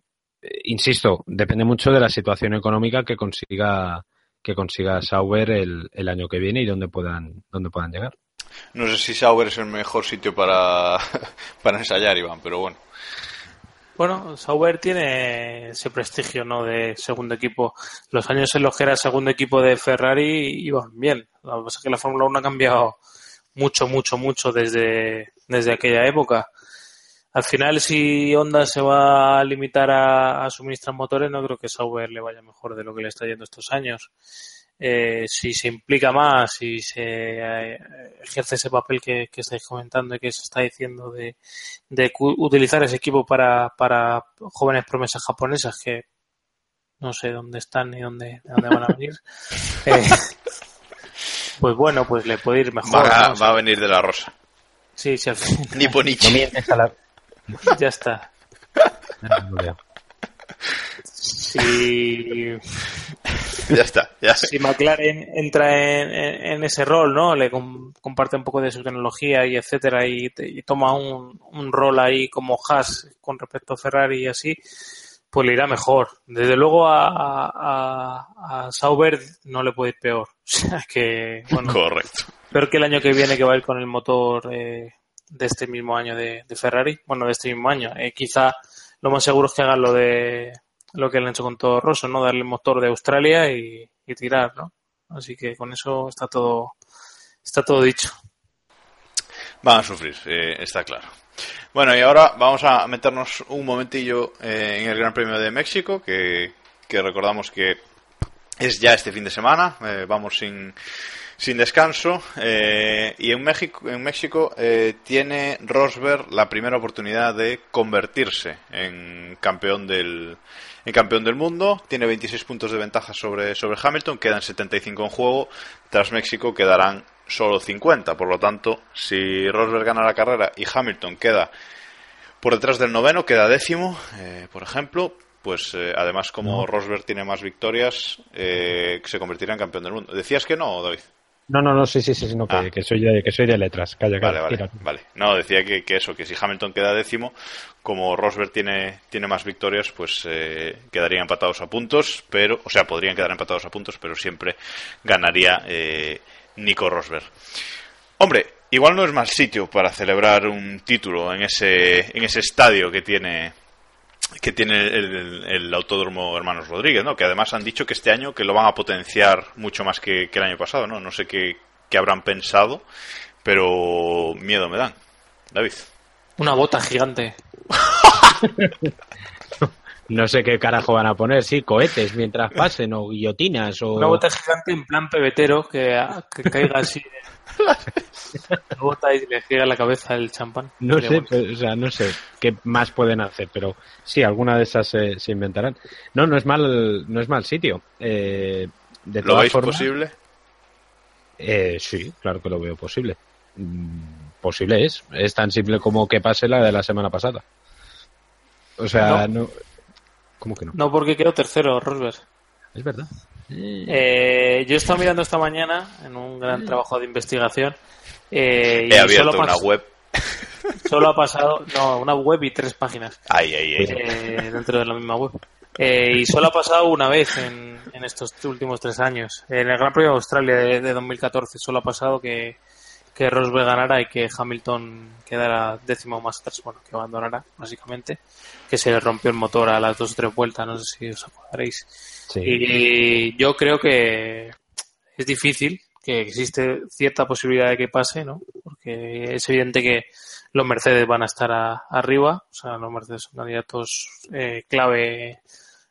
insisto, depende mucho de la situación económica que consiga que consiga Sauber el, el año que viene y dónde puedan dónde puedan llegar. No sé si Sauber es el mejor sitio para, para ensayar, Iván, pero bueno. Bueno, Sauber tiene ese prestigio, ¿no? De segundo equipo. Los años en los que era segundo equipo de Ferrari iban bien. Lo que pasa es que la Fórmula 1 ha cambiado mucho, mucho, mucho desde, desde aquella época. Al final, si Honda se va a limitar a, a suministrar motores, no creo que Sauber le vaya mejor de lo que le está yendo estos años. Eh, si se implica más y se eh, ejerce ese papel que, que, estáis comentando y que se está diciendo de, de utilizar ese equipo para, para jóvenes promesas japonesas que no sé dónde están ni dónde, dónde van a venir. eh, pues bueno, pues le puede ir mejor. Va, ¿no? va a venir de la rosa. Sí, sí, al final. Ni Ponichi. No la... ya está. Si, ya está, ya si McLaren entra en, en, en, ese rol, ¿no? Le com comparte un poco de su tecnología y etcétera y, y toma un, un, rol ahí como Haas con respecto a Ferrari y así, pues le irá mejor. Desde luego a, a, a Sauber no le puede ir peor. O sea que, bueno, Correcto. Peor que el año que viene que va a ir con el motor eh, de este mismo año de, de, Ferrari. Bueno, de este mismo año. Eh, quizá lo más seguro es que hagan lo de lo que han hecho con todo Rosso, ¿no? Darle el motor de Australia y, y tirar, ¿no? Así que con eso está todo está todo dicho. Van a sufrir, eh, está claro. Bueno, y ahora vamos a meternos un momentillo eh, en el Gran Premio de México, que, que, recordamos que es ya este fin de semana, eh, vamos sin, sin descanso, y en México, en México tiene Rosberg la primera oportunidad de convertirse en campeón del, en campeón del mundo, tiene 26 puntos de ventaja sobre, sobre Hamilton, quedan 75 en juego, tras México quedarán solo 50, por lo tanto, si Rosberg gana la carrera y Hamilton queda por detrás del noveno, queda décimo, eh, por ejemplo, pues eh, además como no. Rosberg tiene más victorias, eh, se convertirá en campeón del mundo. ¿Decías que no, David? No, no, no, sí, sí, sí, no, que, ah. que, soy, de, que soy de letras. Calla, vale, calla, vale, vale. No, decía que, que, eso, que si Hamilton queda décimo, como Rosberg tiene, tiene más victorias, pues eh, quedarían empatados a puntos, pero, o sea, podrían quedar empatados a puntos, pero siempre ganaría eh, Nico Rosberg. Hombre, igual no es mal sitio para celebrar un título en ese, en ese estadio que tiene que tiene el, Autódromo Hermanos Rodríguez, ¿no? Que además han dicho que este año que lo van a potenciar mucho más que, que el año pasado, ¿no? No sé qué, qué, habrán pensado, pero miedo me dan. David. Una bota gigante. no sé qué carajo van a poner, sí, cohetes mientras pasen o guillotinas o... Una bota gigante en plan pebetero que, que caiga así bota y le gira la cabeza el champán. No sé, pero, o sea, no sé qué más pueden hacer, pero sí, alguna de esas se inventarán. No, no es mal, no es mal sitio. Eh, de ¿Lo veis posible? Eh, sí, claro que lo veo posible. Mm, posible es. Es tan simple como que pase la de la semana pasada. O sea, no. no ¿Cómo que no? No, porque quedó tercero, Rosberg. Es verdad. Eh, yo he estado mirando esta mañana en un gran trabajo de investigación. Eh, He abierto una web. Solo ha pasado, no, una web y tres páginas. Ay, ay, ay. Eh, dentro de la misma web. Eh, y solo ha pasado una vez en, en, estos últimos tres años. En el Gran Premio de Australia de, de 2014 solo ha pasado que, que Rosberg ganara y que Hamilton quedara décimo más atrás, bueno, que abandonara, básicamente, que se le rompió el motor a las dos o tres vueltas, no sé si os acordaréis. Sí. Y yo creo que es difícil, que existe cierta posibilidad de que pase, ¿no? Porque es evidente que los Mercedes van a estar a- arriba, o sea, los Mercedes son candidatos eh, clave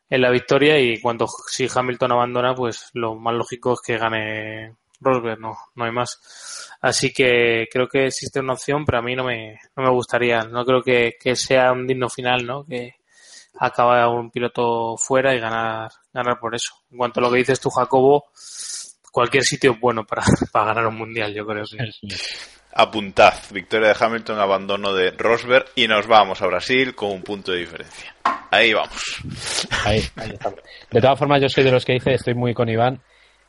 en la victoria y cuando si Hamilton abandona, pues lo más lógico es que gane Rosberg, no, no hay más. Así que creo que existe una opción, pero a mí no me, no me gustaría, no creo que, que sea un digno final, ¿no? Que acaba un piloto fuera y ganar, ganar por eso. En cuanto a lo que dices tú, Jacobo, cualquier sitio es bueno para, para ganar un mundial, yo creo Apuntad, victoria de Hamilton, abandono de Rosberg y nos vamos a Brasil con un punto de diferencia. Ahí vamos. Ahí, ahí estamos. De todas formas, yo soy de los que dice, estoy muy con Iván,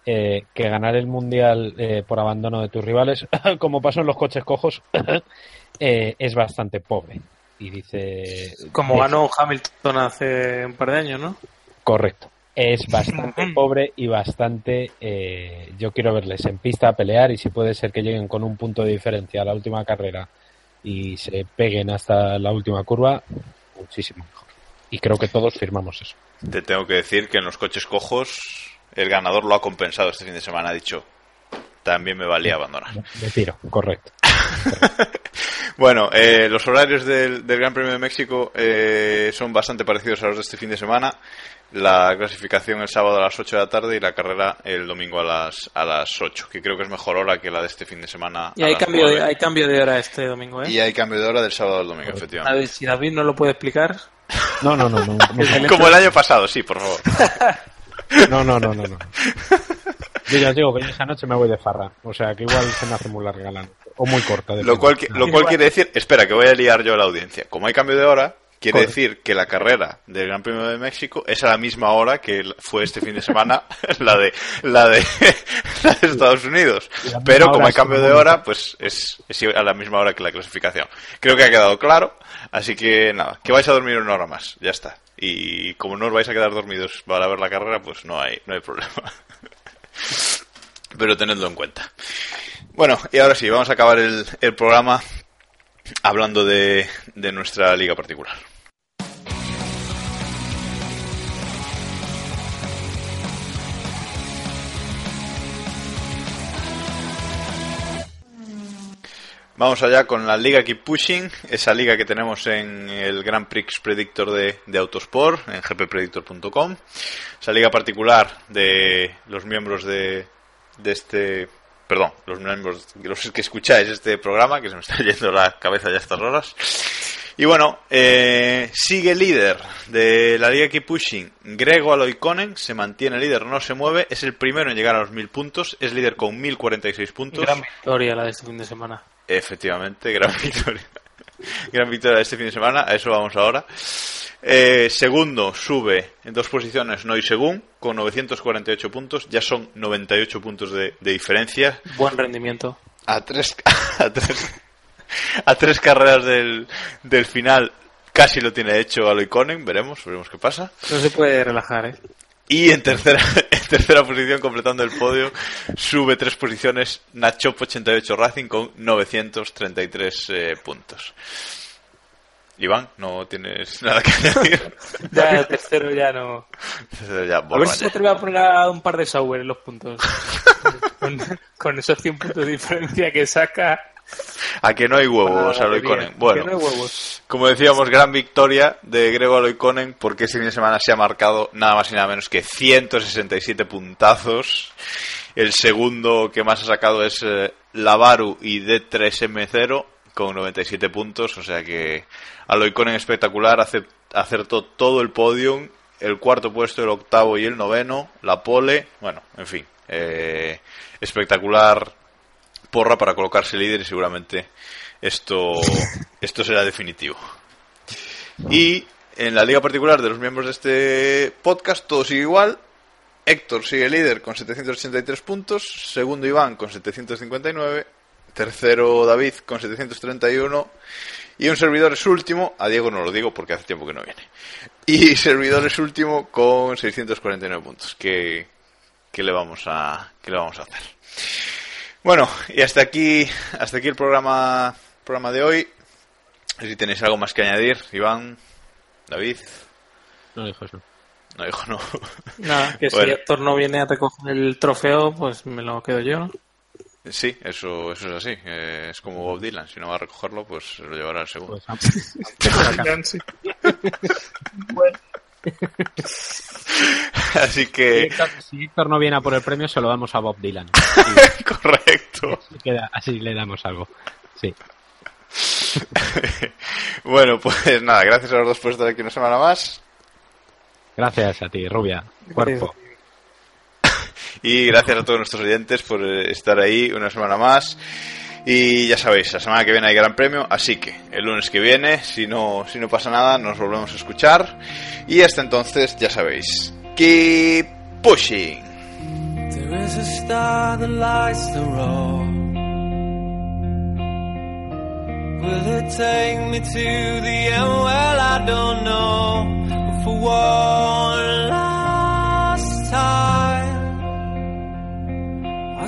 eh, que ganar el mundial eh, por abandono de tus rivales, como pasó en los coches cojos, eh, es bastante pobre. Y dice. Como ganó Hamilton hace un par de años, ¿no? Correcto. Es bastante pobre y bastante. eh, yo quiero verles en pista a pelear y si puede ser que lleguen con un punto de diferencia a la última carrera y se peguen hasta la última curva, muchísimo mejor. Y creo que todos firmamos eso. Te tengo que decir que en los coches cojos el ganador lo ha compensado este fin de semana. Ha dicho, también me valía abandonar. De tiro, correcto. Bueno, eh, los horarios del, del Gran Premio de México eh, son bastante parecidos a los de este fin de semana. La clasificación el sábado a las 8 de la tarde y la carrera el domingo a las, a las 8, que creo que es mejor hora que la de este fin de semana. Y a hay cambio, de, 9. hay cambio de hora este domingo, ¿eh? Y hay cambio de hora del sábado al domingo, A efectivamente. ver, si David no lo puede explicar. No, no, no, no. No, Como el año pasado, sí, por favor. no, no, no. no, no. Yo ya os digo que esa noche me voy de farra. O sea, que igual se me hace muy larga la noche. O muy corta. Lo cual, lo cual quiere decir, espera, que voy a liar yo a la audiencia. Como hay cambio de hora, quiere decir que la carrera del Gran Premio de México es a la misma hora que fue este fin de semana la de la de, la de Estados Unidos. Pero como hay cambio de hora, pues es, es a la misma hora que la clasificación. Creo que ha quedado claro. Así que nada, que vais a dormir una hora más, ya está. Y como no os vais a quedar dormidos para ver la carrera, pues no hay, no hay problema. Pero tenedlo en cuenta. Bueno, y ahora sí, vamos a acabar el, el programa hablando de, de nuestra liga particular. Vamos allá con la Liga Keep Pushing, esa liga que tenemos en el Grand Prix Predictor de, de Autosport, en gppredictor.com. Esa liga particular de los miembros de, de este... Perdón, los miembros, los que escucháis este programa, que se me está yendo la cabeza ya estas horas. Y bueno, eh, sigue líder de la Liga Keep Pushing. Grego Aloiconen se mantiene líder, no se mueve. Es el primero en llegar a los 1000 puntos. Es líder con 1046 puntos. Gran victoria la de este fin de semana. Efectivamente, gran victoria. gran victoria de este fin de semana, a eso vamos ahora. Eh, segundo, sube en dos posiciones Noy Según, con 948 puntos. Ya son 98 puntos de, de diferencia. Buen rendimiento. A tres, a tres, a tres carreras del, del final casi lo tiene hecho Aloy Conen. Veremos, veremos qué pasa. No se puede relajar, ¿eh? Y en tercera, en tercera posición, completando el podio, sube tres posiciones Nachop 88 Racing con 933 eh, puntos. Iván, no tienes nada que añadir. Ya el tercero ya no. ya, A ver si se atreve a poner a un par de Sauber en los puntos. con, con esos 100 puntos de diferencia que saca. A que no hay huevos, Ah, Aloy bien, Conen. que Bueno, no hay huevos. como decíamos, gran victoria de Grego Aloiconen porque este fin de semana se ha marcado nada más y nada menos que 167 puntazos. El segundo que más ha sacado es eh, Lavaru y D3M0 con 97 puntos, o sea que Aloiconen espectacular, ace- acertó todo el podium, el cuarto puesto, el octavo y el noveno, la pole, bueno, en fin, eh, espectacular porra para colocarse líder y seguramente esto, esto será definitivo. Y en la liga particular de los miembros de este podcast todo sigue igual. Héctor sigue líder con 783 puntos, segundo Iván con 759, tercero David con 731 y un servidor es último, a Diego no lo digo porque hace tiempo que no viene. Y servidor es último con 649 puntos. ¿Qué, qué le vamos a qué le vamos a hacer? Bueno, y hasta aquí hasta aquí el programa programa de hoy. Si tenéis algo más que añadir, Iván, David. No dijo eso. No dijo no. Nada, que Bueno. si Héctor no viene a recoger el trofeo, pues me lo quedo yo. ¿no? Sí, eso, eso es así. Eh, es como Bob Dylan. Si no va a recogerlo, pues se lo llevará al segundo. Pues, am- Así si, que, Héctor, si Héctor no viene a por el premio, se lo damos a Bob Dylan. correcto. Así, queda- así le damos algo. Sí. Bueno, pues nada, gracias a los dos por estar aquí una semana más. Gracias a ti, Rubia. Cuerpo. Y gracias a todos nuestros oyentes por eh, estar ahí una semana más. Y ya sabéis, la semana que viene hay gran premio, así que el lunes que viene, si no, si no pasa nada, nos volvemos a escuchar. Y hasta entonces, ya sabéis, keep pushing.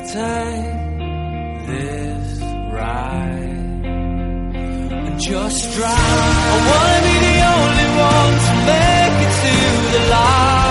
Take this ride and just drive. I wanna be the only one to make it to the light.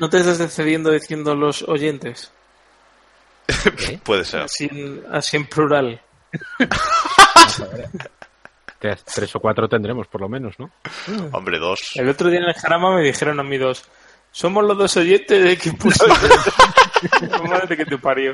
¿No te estás excediendo diciendo los oyentes? Puede ser. Así en, así en plural. Tres, tres o cuatro tendremos, por lo menos, ¿no? Hombre, dos. El otro día en el Jarama me dijeron a mí dos. Somos los dos oyentes de que puso. Madre que te parió.